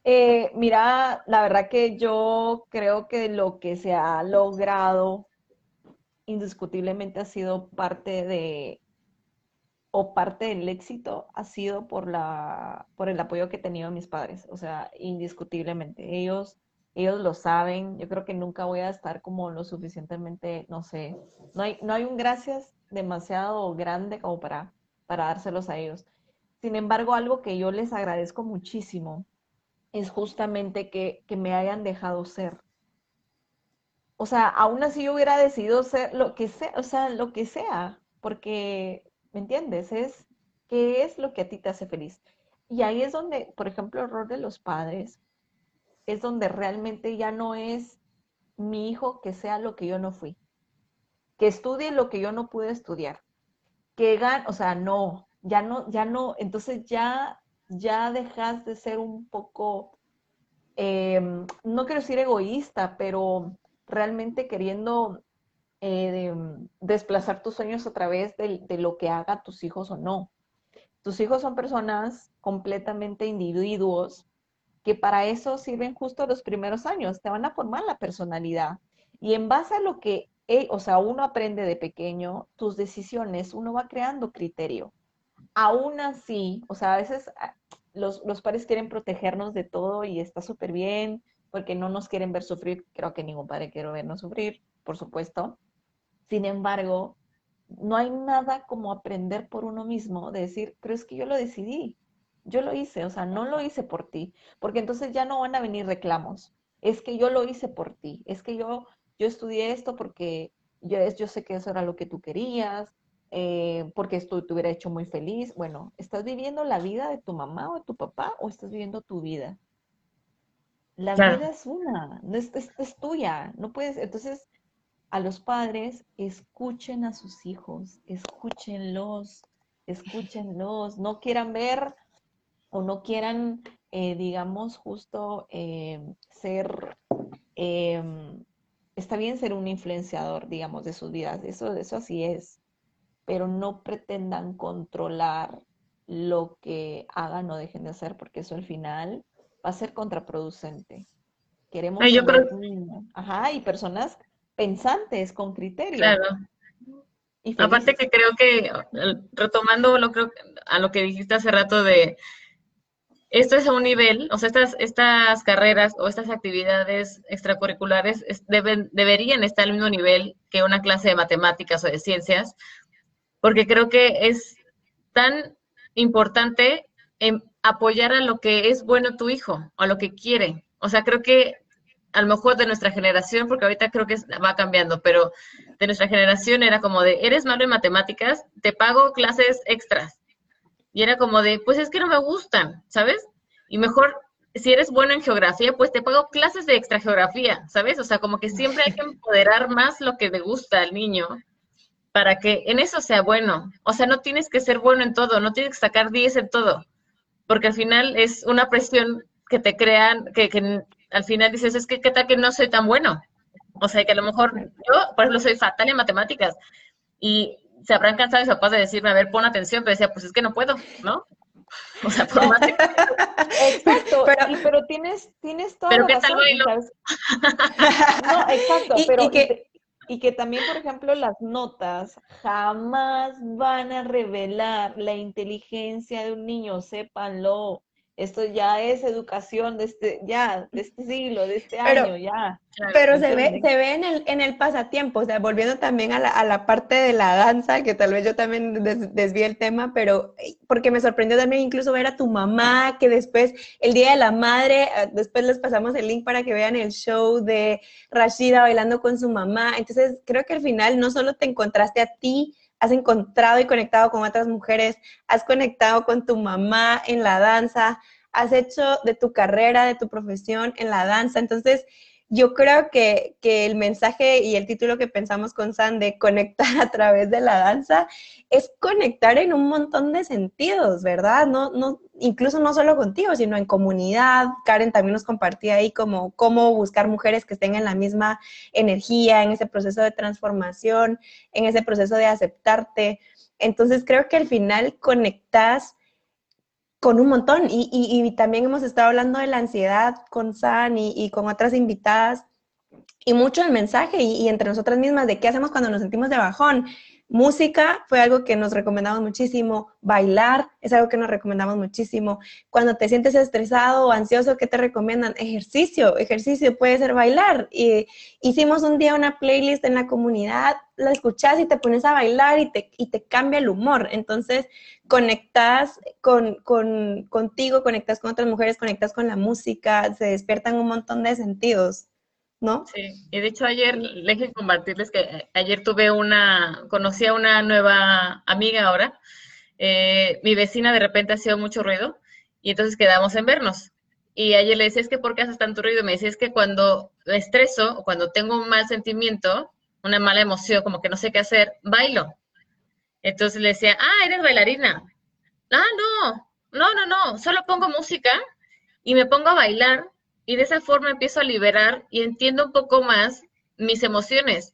Eh, mira, la verdad que yo creo que lo que se ha logrado indiscutiblemente ha sido parte de, o parte del éxito ha sido por, la, por el apoyo que he tenido mis padres, o sea, indiscutiblemente. Ellos, ellos lo saben, yo creo que nunca voy a estar como lo suficientemente, no sé, no hay, no hay un gracias demasiado grande como para, para dárselos a ellos. Sin embargo, algo que yo les agradezco muchísimo es justamente que, que me hayan dejado ser o sea, aún así yo hubiera decidido ser lo que sea, o sea, lo que sea, porque, ¿me entiendes? Es qué es lo que a ti te hace feliz. Y ahí es donde, por ejemplo, el rol de los padres, es donde realmente ya no es mi hijo que sea lo que yo no fui, que estudie lo que yo no pude estudiar, que gane, o sea, no, ya no, ya no, entonces ya, ya dejas de ser un poco, em, no quiero decir egoísta, pero realmente queriendo eh, desplazar tus sueños a través de, lo que haga tus hijos o no. Tus hijos son personas completamente individuos que para eso sirven justo los primeros años, te van a formar la personalidad. Y en base a lo que, eh, o sea, uno aprende de pequeño, tus decisiones, uno va creando criterio. Aún así, o sea, a veces ah, los, los padres quieren protegernos de todo y está súper bien, porque no nos quieren ver sufrir. Creo que ningún padre quiere vernos sufrir, por supuesto. Sin embargo, no hay nada como aprender por uno mismo, de decir, pero es que yo lo decidí, yo lo hice, o sea, no lo hice por ti, porque entonces ya no van a venir reclamos. Es que yo lo hice por ti, es que yo, yo estudié esto porque yo, yo sé que eso era lo que tú querías, eh, porque esto te hubiera hecho muy feliz. Bueno, ¿estás viviendo la vida de tu mamá o de tu papá o estás viviendo tu vida? La vida es una, es, es, tuya, no puedes, entonces a los padres escuchen a sus hijos, escúchenlos, escúchenlos, no quieran ver o no quieran, eh, digamos, justo eh, ser, em, está bien ser un influenciador, digamos, de sus vidas, eso, eso así es, pero no pretendan controlar lo que hagan o dejen de hacer, porque eso al final va a ser contraproducente. Queremos... yo creo... Ajá, y personas pensantes, con criterio. Claro. Aparte que creo que, retomando lo, creo, a lo que dijiste hace rato de, esto es a un nivel, o sea, estas, estas carreras o estas actividades extracurriculares deben, deberían estar al mismo nivel que una clase de matemáticas o de ciencias, porque creo que es tan importante apoyar a lo que es bueno tu hijo, o a lo que quiere. O sea, creo que a lo mejor de nuestra generación, porque ahorita creo que va cambiando, pero de nuestra generación era como de, eres malo en matemáticas, te pago clases extras. Y era como de, pues es que no me gustan, ¿sabes? Y mejor, si eres bueno en geografía, pues te pago clases de extra geografía, ¿sabes? O sea, como que siempre hay que empoderar más lo que le gusta al niño para que en eso sea bueno. O sea, no tienes que ser bueno en todo, no tienes que sacar 10 en todo, porque al final es una presión que te crean, que, que al final dices, es que qué tal que no soy tan bueno. O sea, que a lo mejor yo, por ejemplo, soy fatal en matemáticas y se habrán cansado mis papás de decirme, a ver, pon atención, pero decía, pues es que no puedo, ¿no? O sea, por más que... Exacto, pero, tienes, tienes toda pero la razón. no, exacto, pero... Y que, y que también, por ejemplo, las notas jamás van a revelar la inteligencia de un niño, sépanlo. Esto ya es educación de este, ya, de este siglo, de este año, ya. Pero se ve, se ve en el, en el pasatiempo, o sea, volviendo también a la, a la parte de la danza, que tal vez yo también des, desvié el tema, pero eh, porque me sorprendió también incluso ver a tu mamá, que después, el Día de la Madre, eh, después les pasamos el link para que vean el show de Rashida bailando con su mamá. Entonces, creo que al final no solo te encontraste a ti, has encontrado y conectado con otras mujeres, has conectado con tu mamá en la danza, has hecho de tu carrera, de tu profesión en la danza. Entonces, yo creo que, el mensaje y el título que pensamos con San de conectar a través de la danza es conectar en un montón de sentidos, ¿verdad? No, no, incluso no solo contigo, sino en comunidad. Karen también nos compartía ahí como cómo buscar mujeres que estén en la misma energía, en ese proceso de transformación, en ese proceso de aceptarte. Entonces creo que al final conectas con un montón. Y, también hemos estado hablando de la ansiedad con San y, con otras invitadas. Y mucho el mensaje y, entre nosotras mismas de qué hacemos cuando nos sentimos de bajón. Música fue algo que nos recomendamos muchísimo. Bailar es algo que nos recomendamos muchísimo. Cuando te sientes estresado o ansioso, ¿qué te recomiendan? Ejercicio. Ejercicio puede ser bailar. Y hicimos un día una playlist en la comunidad, la escuchas y te pones a bailar y te, y te cambia el humor. Entonces, conectas con, con, contigo, conectas con otras mujeres, conectas con la música, se despiertan un montón de sentidos. ¿No? Sí, y de hecho ayer, dejen compartirles que eh, ayer tuve una, conocí a una nueva amiga ahora, eh, mi vecina de repente hacía mucho ruido y entonces quedamos en vernos. Y ayer le decía, es que ¿por qué haces tanto ruido? Me decía, es que cuando estreso o cuando tengo un mal sentimiento, una mala emoción, como que no sé qué hacer, bailo. Entonces le decía, ah, eres bailarina. Ah, no, no, no, no, solo pongo música y me pongo a bailar y de esa forma empiezo a liberar y entiendo un poco más mis emociones.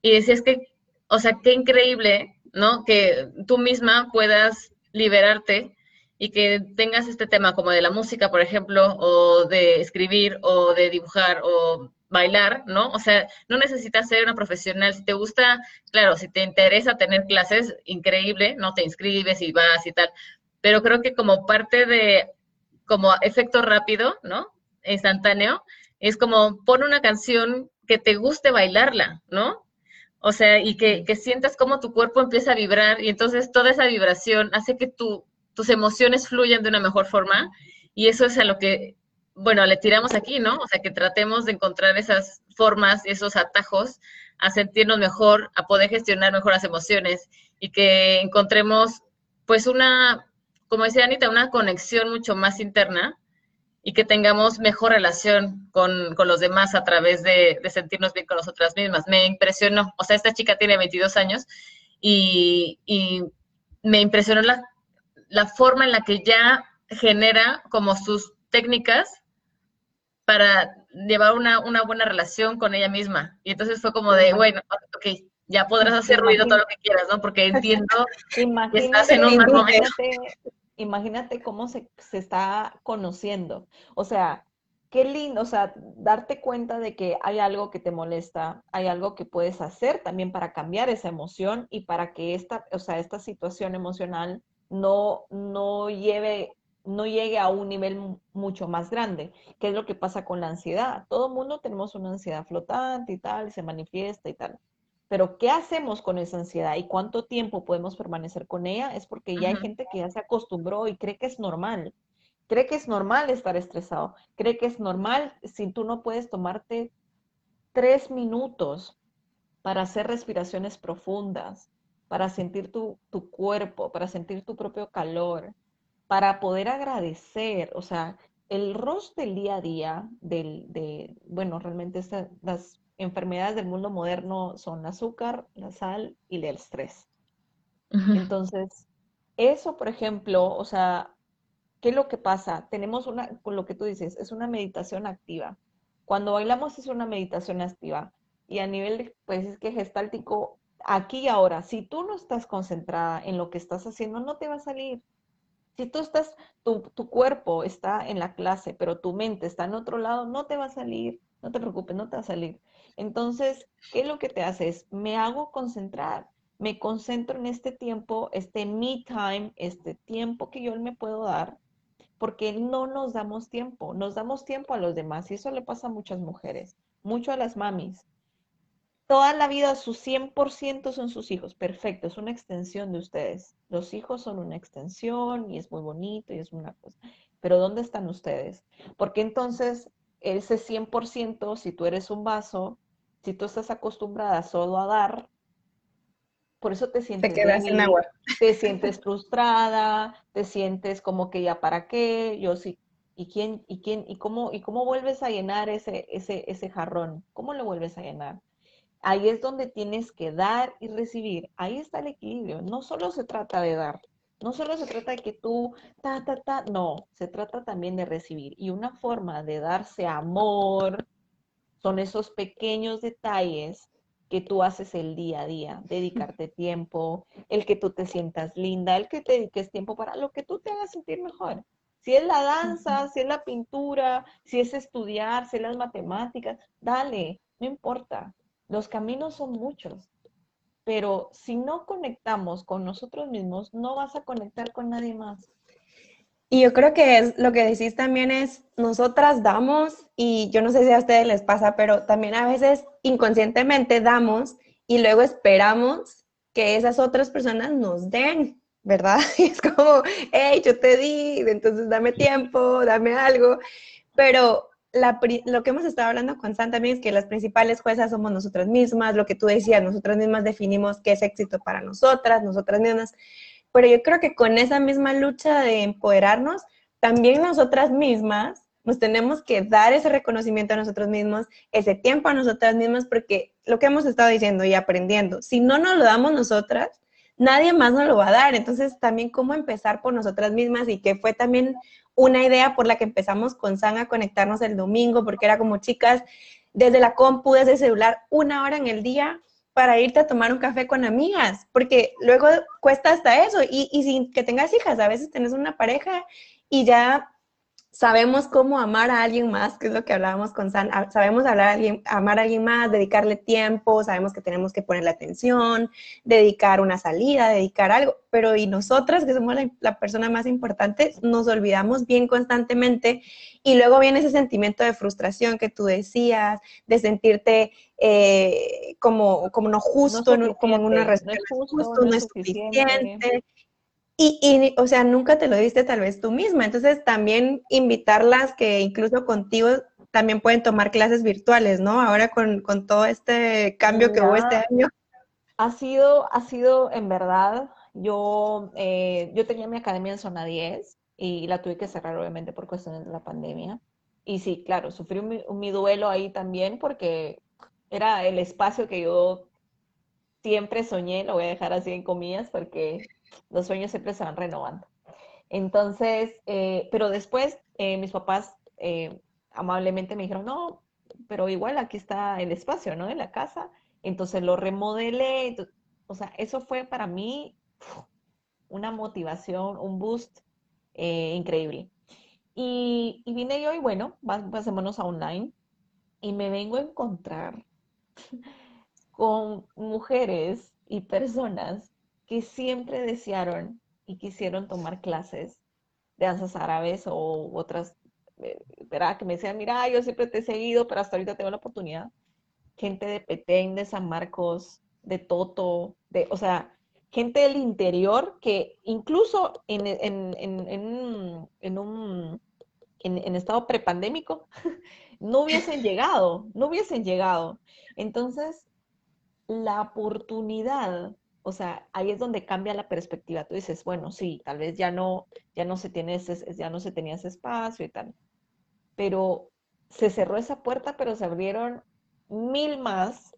Y decías que, o sea, qué increíble, ¿no? Que tú misma puedas liberarte y que tengas este tema como de la música, por ejemplo, o de escribir, o de dibujar, o bailar, ¿no? O sea, no necesitas ser una profesional. Si te gusta, claro, si te interesa tener clases, increíble, ¿no? Te inscribes y vas y tal. Pero creo que como parte de, como efecto rápido, ¿no? Instantáneo, es como pon una canción que te guste bailarla, ¿no? O sea, y que, sientas cómo tu cuerpo empieza a vibrar y entonces toda esa vibración hace que tu, tus emociones fluyan de una mejor forma y eso es a lo que, bueno, le tiramos aquí, ¿no? O sea, que tratemos de encontrar esas formas, esos atajos a sentirnos mejor, a poder gestionar mejor las emociones y que encontremos pues una, como decía Anita, una conexión mucho más interna y que tengamos mejor relación con, los demás a través de, sentirnos bien con nosotras mismas. Me impresionó, o sea, esta chica tiene 22 años y, me impresionó la, la, forma en la que ya genera como sus técnicas para llevar una, buena relación con ella misma. Y entonces fue como de, bueno, ok, ya podrás hacer ruido todo lo que quieras, ¿no? Porque entiendo que estás en un mal momento imagínate cómo se, está conociendo. O sea, qué lindo, o sea, darte cuenta de que hay algo que te molesta, hay algo que puedes hacer también para cambiar esa emoción y para que esta, o sea, esta situación emocional no, no lleve no llegue a un nivel mucho más grande, ¿Qué es lo que pasa con la ansiedad. Todo mundo tenemos una ansiedad flotante y tal, se manifiesta y tal. Pero ¿qué hacemos con esa ansiedad y cuánto tiempo podemos permanecer con ella? Es porque ya hay gente que ya se acostumbró y cree que es normal cree que es normal estar estresado, cree que es normal si tú no puedes tomarte tres minutos para hacer respiraciones profundas, para sentir tu, cuerpo, para sentir tu propio calor, para poder agradecer, o sea, el rostro del día a día, del, de, bueno, realmente las enfermedades del mundo moderno son el azúcar, la sal y el estrés. Entonces, eso, por ejemplo, o sea, ¿Qué es lo que pasa? Tenemos una, con lo que tú dices, es una meditación activa. Cuando bailamos es una meditación activa. Y a nivel, pues es que gestáltico, aquí y ahora, si tú no estás concentrada en lo que estás haciendo, no te va a salir. Si tú estás, tu, tu cuerpo está en la clase, pero tu mente está en otro lado, no te va a salir. No te preocupes, no te va a salir. Entonces, ¿qué es lo que te hace? Me hago concentrar me concentro en este tiempo, este me time, este tiempo que yo me puedo dar porque no nos damos tiempo, nos damos tiempo a los demás y eso le pasa a muchas mujeres, mucho a las mamis. Toda la vida su 100% son sus hijos, perfecto, es una extensión de ustedes. Los hijos son una extensión y es muy bonito y es una cosa, pero ¿dónde están ustedes? Porque entonces ese 100%, si tú eres un vaso, si tú estás acostumbrada solo a dar, por eso te sientes te agua. Te sientes frustrada, te sientes como que ya para qué, yo sí, ¿y quién, y quién, y cómo, y cómo vuelves a llenar ese, ese, ese jarrón? ¿Cómo lo vuelves a llenar? Ahí es donde tienes que dar y recibir. Ahí está el equilibrio. No solo se trata de dar, no solo se trata de que tú, ta, ta, ta, no, se trata también de recibir. Y una forma de darse amor son esos pequeños detalles que tú haces el día a día, dedicarte tiempo, el que tú te sientas linda, el que te dediques tiempo para lo que tú te hagas sentir mejor. Si es la danza, si es la pintura, si es estudiar, si es las matemáticas, dale, no importa. Los caminos son muchos, pero si no conectamos con nosotros mismos, no vas a conectar con nadie más. Y yo creo que es lo que decís también es, nosotras damos, y yo no sé si a ustedes les pasa, pero también a veces inconscientemente damos y luego esperamos que esas otras personas nos den, ¿verdad? Y es como, hey, yo te di, entonces dame tiempo, dame algo. Pero lo que hemos estado hablando con San también es que las principales juezas somos nosotras mismas, lo que tú decías, nosotras mismas definimos qué es éxito para nosotras, nosotras mismas pero yo creo que con esa misma lucha de empoderarnos, también nosotras mismas nos tenemos que dar ese reconocimiento a nosotros mismos, ese tiempo a nosotras mismas, porque lo que hemos estado diciendo y aprendiendo, si no nos lo damos nosotras, nadie más nos lo va a dar. Entonces, también cómo empezar por nosotras mismas y que fue también una idea por la que empezamos con San a conectarnos el domingo, porque era como chicas, desde la compu, desde el celular, una hora en el día, para irte a tomar un café con amigas, porque luego cuesta hasta eso. Y, y sin que tengas hijas, a veces tenés una pareja y ya sabemos cómo amar a alguien más, que es lo que hablábamos con San, sabemos hablar a alguien, amar a alguien más, dedicarle tiempo, sabemos que tenemos que ponerle atención, dedicar una salida, dedicar algo, pero y nosotras, que somos la, persona más importante, nos olvidamos bien constantemente y luego viene ese sentimiento de frustración que tú decías, de sentirte eh, como, como no justo, como en una respuesta, no justo, no es suficiente y, o sea, nunca te lo diste tal vez tú misma. Entonces, también invitarlas que incluso contigo también pueden tomar clases virtuales, ¿no? Ahora con, todo este cambio que hubo este año. Ha sido, ha sido en verdad, yo, eh, yo tenía mi academia en zona 10 y la tuve que cerrar obviamente por cuestiones de la pandemia. Y sí, claro, sufrí mi duelo ahí también porque era el espacio que yo siempre soñé, lo voy a dejar así en comillas porque los sueños siempre se van renovando. Entonces, eh, pero después eh, mis papás eh, amablemente me dijeron, no, pero igual aquí está el espacio, ¿no? En la casa. Entonces lo remodelé. o sea, eso fue para mí una motivación, un boost increíble. Y, vine yo y bueno, pasémonos a online y me vengo a encontrar con mujeres y personas que siempre desearon y quisieron tomar clases de danzas árabes o otras, eh, ¿verdad? Que me decían, mira, yo siempre te he seguido, pero hasta ahorita tengo la oportunidad. Gente de Petén, de San Marcos, de Toto, de, o sea, gente del interior que incluso en, en, en, en un en, estado prepandémico no hubiesen llegado, no hubiesen llegado. Entonces, la oportunidad, o sea, ahí es donde cambia la perspectiva. Tú dices, bueno, sí, tal vez ya no, ya no se tiene ese, ya no se tenía ese espacio y tal. Pero se cerró esa puerta, pero se abrieron mil más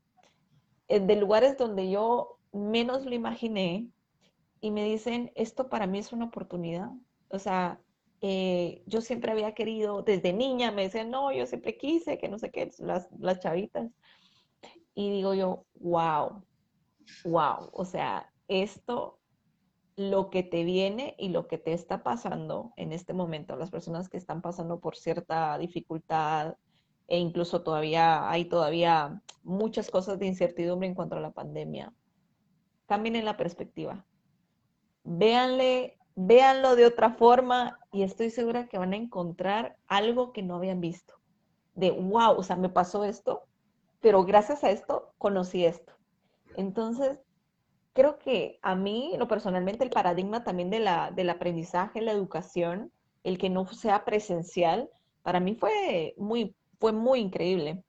eh, de lugares donde yo menos lo imaginé y me dicen, esto para mí es una oportunidad. O sea, eh, yo siempre había querido, desde niña me decían, no, yo siempre quise, que no sé qué, las, las chavitas. Y digo yo, wow, wow, o sea, esto, lo que te viene y lo que te está pasando en este momento, las personas que están pasando por cierta dificultad, e incluso todavía hay todavía muchas cosas de incertidumbre en cuanto a la pandemia. Cambien en la perspectiva. Véanle, véanlo de otra forma y estoy segura que van a encontrar algo que no habían visto. De wow, o sea, me pasó esto, pero gracias a esto conocí esto. Entonces, creo que a mí, lo personalmente, el paradigma también de la, del aprendizaje, la educación, el que no sea presencial, para mí fue muy fue muy increíble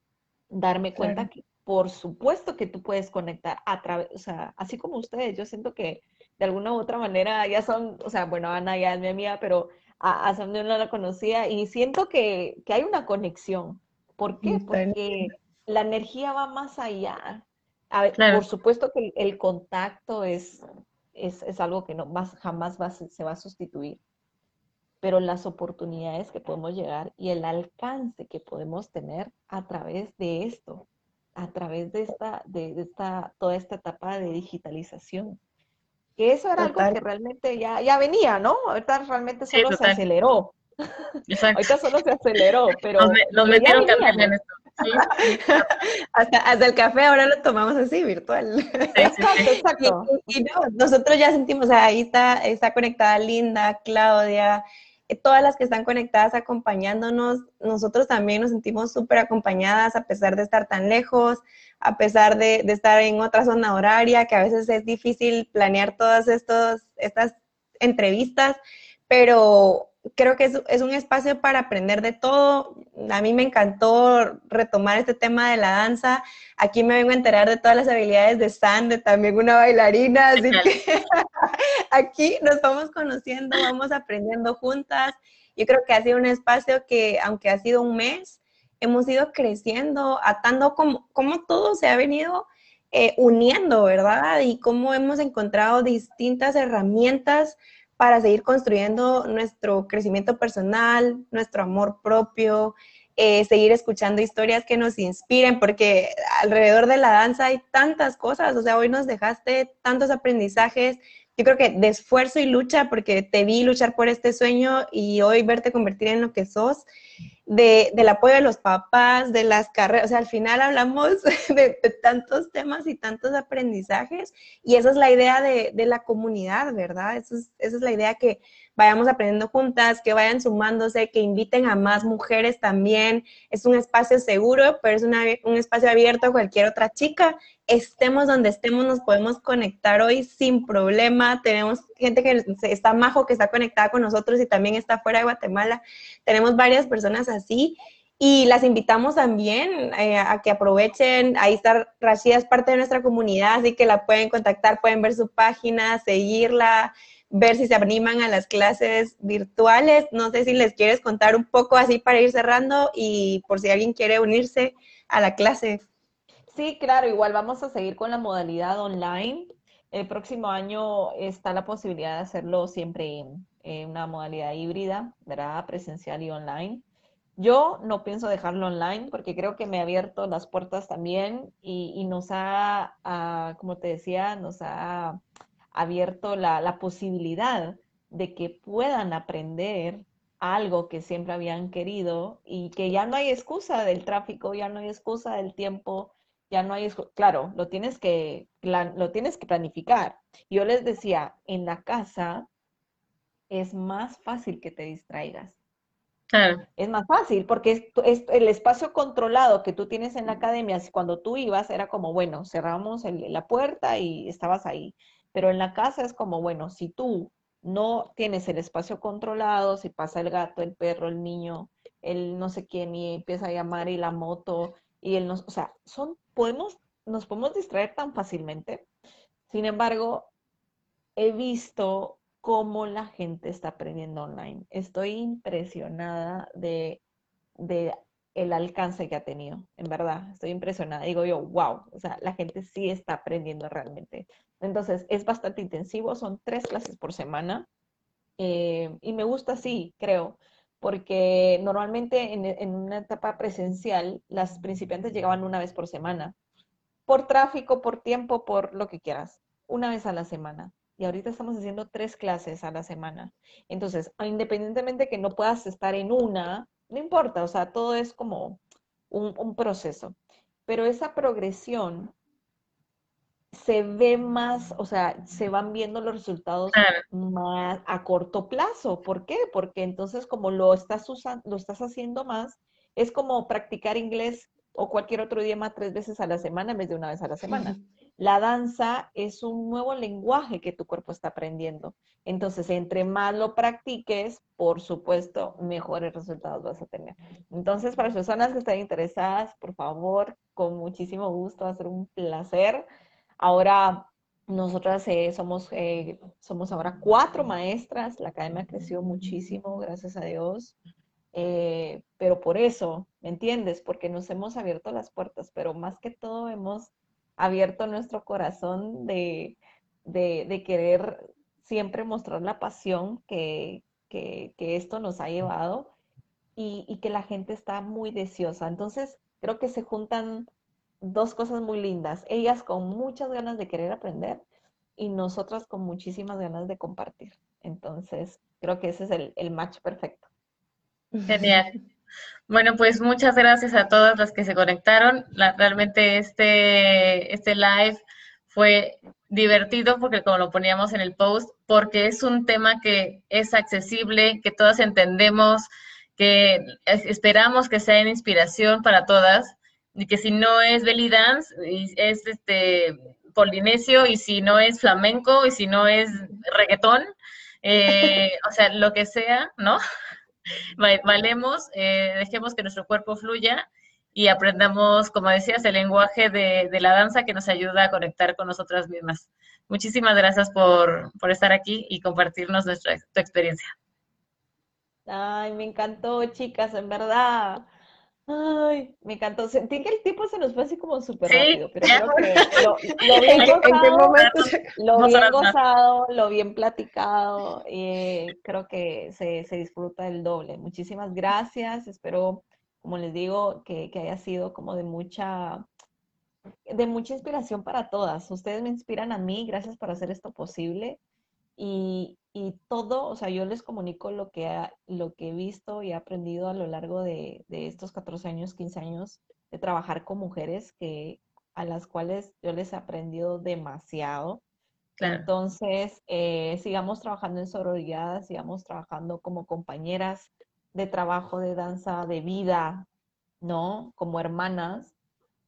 darme cuenta que por supuesto que tú puedes conectar a través, o sea, así como ustedes, yo siento que de alguna u otra manera ya son, o sea, bueno, Ana ya es mi amiga, pero a, a Sam no la conocía y siento que, que, hay una conexión. ¿Por qué? Porque la energía va más allá. A ver, Por supuesto que el, contacto es, es, es, algo que no más, jamás va, se va a sustituir, pero las oportunidades que podemos llegar y el alcance que podemos tener a través de esto, a través de esta, de, esta, toda esta etapa de digitalización. Que eso era algo que realmente ya, ya venía, ¿no? Ahorita realmente solo se aceleró. Exacto. Ahorita solo se aceleró, pero... Nos, metieron café en esto. hasta, hasta, el café ahora lo tomamos así, virtual. exacto, exacto. Y, nosotros ya sentimos, ahí está, está conectada Linda, Claudia, todas las que están conectadas acompañándonos, nosotros también nos sentimos súper acompañadas a pesar de estar tan lejos, a pesar de, estar en otra zona horaria, que a veces es difícil planear todas estos, estas entrevistas, pero creo que es, un espacio para aprender de todo. A mí me encantó retomar este tema de la danza. Aquí me vengo a enterar de todas las habilidades de Sande, también una bailarina, así que aquí nos vamos conociendo, vamos aprendiendo juntas. Yo creo que ha sido un espacio que, aunque ha sido un mes, hemos ido creciendo, atando como, como todo se ha venido eh, uniendo, ¿verdad? Y cómo hemos encontrado distintas herramientas para seguir construyendo nuestro crecimiento personal, nuestro amor propio, eh, seguir escuchando historias que nos inspiren, porque alrededor de la danza hay tantas cosas, o sea, hoy nos dejaste tantos aprendizajes, yo creo que de esfuerzo y lucha, porque te vi luchar por este sueño y hoy verte convertir en lo que sos de, del apoyo de los papás, de las carreras, o sea, al final hablamos de, tantos temas y tantos aprendizajes y esa es la idea de, de la comunidad, ¿verdad? Eso es, esa es la idea que vayamos aprendiendo juntas, que vayan sumándose, que inviten a más mujeres también. Es un espacio seguro, pero es un espacio abierto a cualquier otra chica. Estemos donde estemos, nos podemos conectar hoy sin problema. Tenemos gente que está majo, que está conectada con nosotros y también está fuera de Guatemala. Tenemos varias personas así. Y las invitamos también eh, a que aprovechen. Ahí está Rashida, es parte de nuestra comunidad, así que la pueden contactar, pueden ver su página, seguirla ver si se animan a las clases virtuales. No sé si les quieres contar un poco así para ir cerrando y por si alguien quiere unirse a la clase. Sí, claro, igual vamos a seguir con la modalidad online. El próximo año está la posibilidad de hacerlo siempre en, una modalidad híbrida, ¿verdad? Presencial y online. Yo no pienso dejarlo online porque creo que me ha abierto las puertas también y, nos ha, ah, como te decía, nos ha abierto la, posibilidad de que puedan aprender algo que siempre habían querido y que ya no hay excusa del tráfico, ya no hay excusa del tiempo, ya no hay, claro, lo tienes que, lo tienes que planificar. Yo les decía, en la casa es más fácil que te distraigas. Claro. Es más fácil porque es, el espacio controlado que tú tienes en la academia, cuando tú ibas era como, bueno, cerramos la puerta y estabas ahí. Pero en la casa es como, bueno, si tú no tienes el espacio controlado, si pasa el gato, el perro, el niño, el no sé quién y empieza a llamar y la moto y el no, o sea, son, podemos, nos podemos distraer tan fácilmente. Sin embargo, he visto cómo la gente está aprendiendo online. Estoy impresionada de, el alcance que ha tenido, en verdad, estoy impresionada. Digo yo, wow, o sea, la gente sí está aprendiendo realmente. Entonces, es bastante intensivo, son tres clases por semana eh, y me gusta así, creo, porque normalmente en, en, una etapa presencial las principiantes llegaban una vez por semana, por tráfico, por tiempo, por lo que quieras, una vez a la semana. Y ahorita estamos haciendo tres clases a la semana. Entonces, independientemente que no puedas estar en una, no importa, o sea, todo es como un, un proceso. Pero esa progresión se ve más, o sea, se van viendo los resultados más a corto plazo. ¿Por qué? Porque entonces como lo estás usando, lo estás haciendo más, es como practicar inglés o cualquier otro idioma tres veces a la semana en vez de una vez a la semana. La danza es un nuevo lenguaje que tu cuerpo está aprendiendo. Entonces, entre más lo practiques, por supuesto, mejores resultados vas a tener. Entonces, para las personas que estén interesadas, por favor, con muchísimo gusto, va a ser un placer. Ahora, nosotras eh, somos, eh, somos ahora cuatro maestras, la academia creció muchísimo, gracias a Dios. Eh, pero por eso, ¿me entiendes? Porque nos hemos abierto las puertas, pero más que todo hemos abierto nuestro corazón de, querer siempre mostrar la pasión que, esto nos ha llevado y, que la gente está muy deseosa. Entonces, creo que se juntan dos cosas muy lindas. Ellas con muchas ganas de querer aprender y nosotras con muchísimas ganas de compartir. Entonces, creo que ese es el, el match perfecto. Genial. Bueno, pues muchas gracias a todas las que se conectaron. realmente este, este live fue divertido porque como lo poníamos en el post, porque es un tema que es accesible, que todas entendemos, que esperamos que sea inspiración para todas y que si no es belly dance, es este polinesio y si no es flamenco y si no es reggaetón, eh, o sea, lo que sea, ¿no? valemos, eh, dejemos que nuestro cuerpo fluya y aprendamos, como decías, el lenguaje de, la danza que nos ayuda a conectar con nosotras mismas. Muchísimas gracias por, estar aquí y compartirnos nuestra, tu experiencia. Ay, me encantó, chicas, en verdad. Ay, me encantó. Sentí que el tiempo se nos fue así como súper rápido, pero creo que lo, bien gozado, lo bien gozado, lo bien platicado, y creo que se, se, disfruta el doble. Muchísimas gracias. Espero, como les digo, que, que haya sido como de mucha, de mucha inspiración para todas. Ustedes me inspiran a mí. Gracias por hacer esto posible. Y, y todo, o sea, yo les comunico lo que, lo que he visto y he aprendido a lo largo de, de, estos 14 años, 15 años de trabajar con mujeres que, a las cuales yo les he aprendido demasiado. Entonces, eh, sigamos trabajando en sororidad, sigamos trabajando como compañeras de trabajo, de danza, de vida, ¿no? Como hermanas,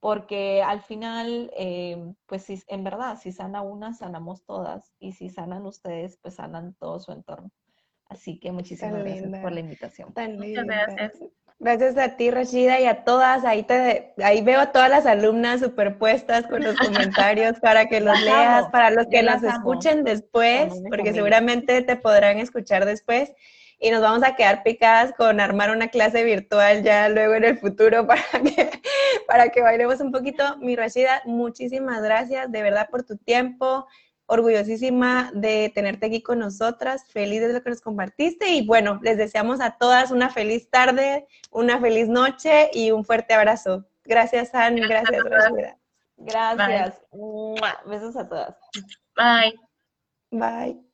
porque al final, eh, pues si, en verdad, si sana una, sanamos todas, y si sanan ustedes, pues sanan todo su entorno. Así que muchísimas gracias por la invitación. Muchas gracias. Gracias a ti, Rashida, y a todas. Ahí, te, ahí veo a todas las alumnas superpuestas con los comentarios para que los leas, para los que las escuchen después, porque seguramente te podrán escuchar después y nos vamos a quedar picadas con armar una clase virtual ya luego en el futuro para que, para que bailemos un poquito. Mi Rashida, muchísimas gracias de verdad por tu tiempo, orgullosísima de tenerte aquí con nosotras, feliz de lo que nos compartiste y bueno, les deseamos a todas una feliz tarde, una feliz noche y un fuerte abrazo. Gracias, Anne, gracias, Rashida. Gracias. Besos a todas. Bye. Bye.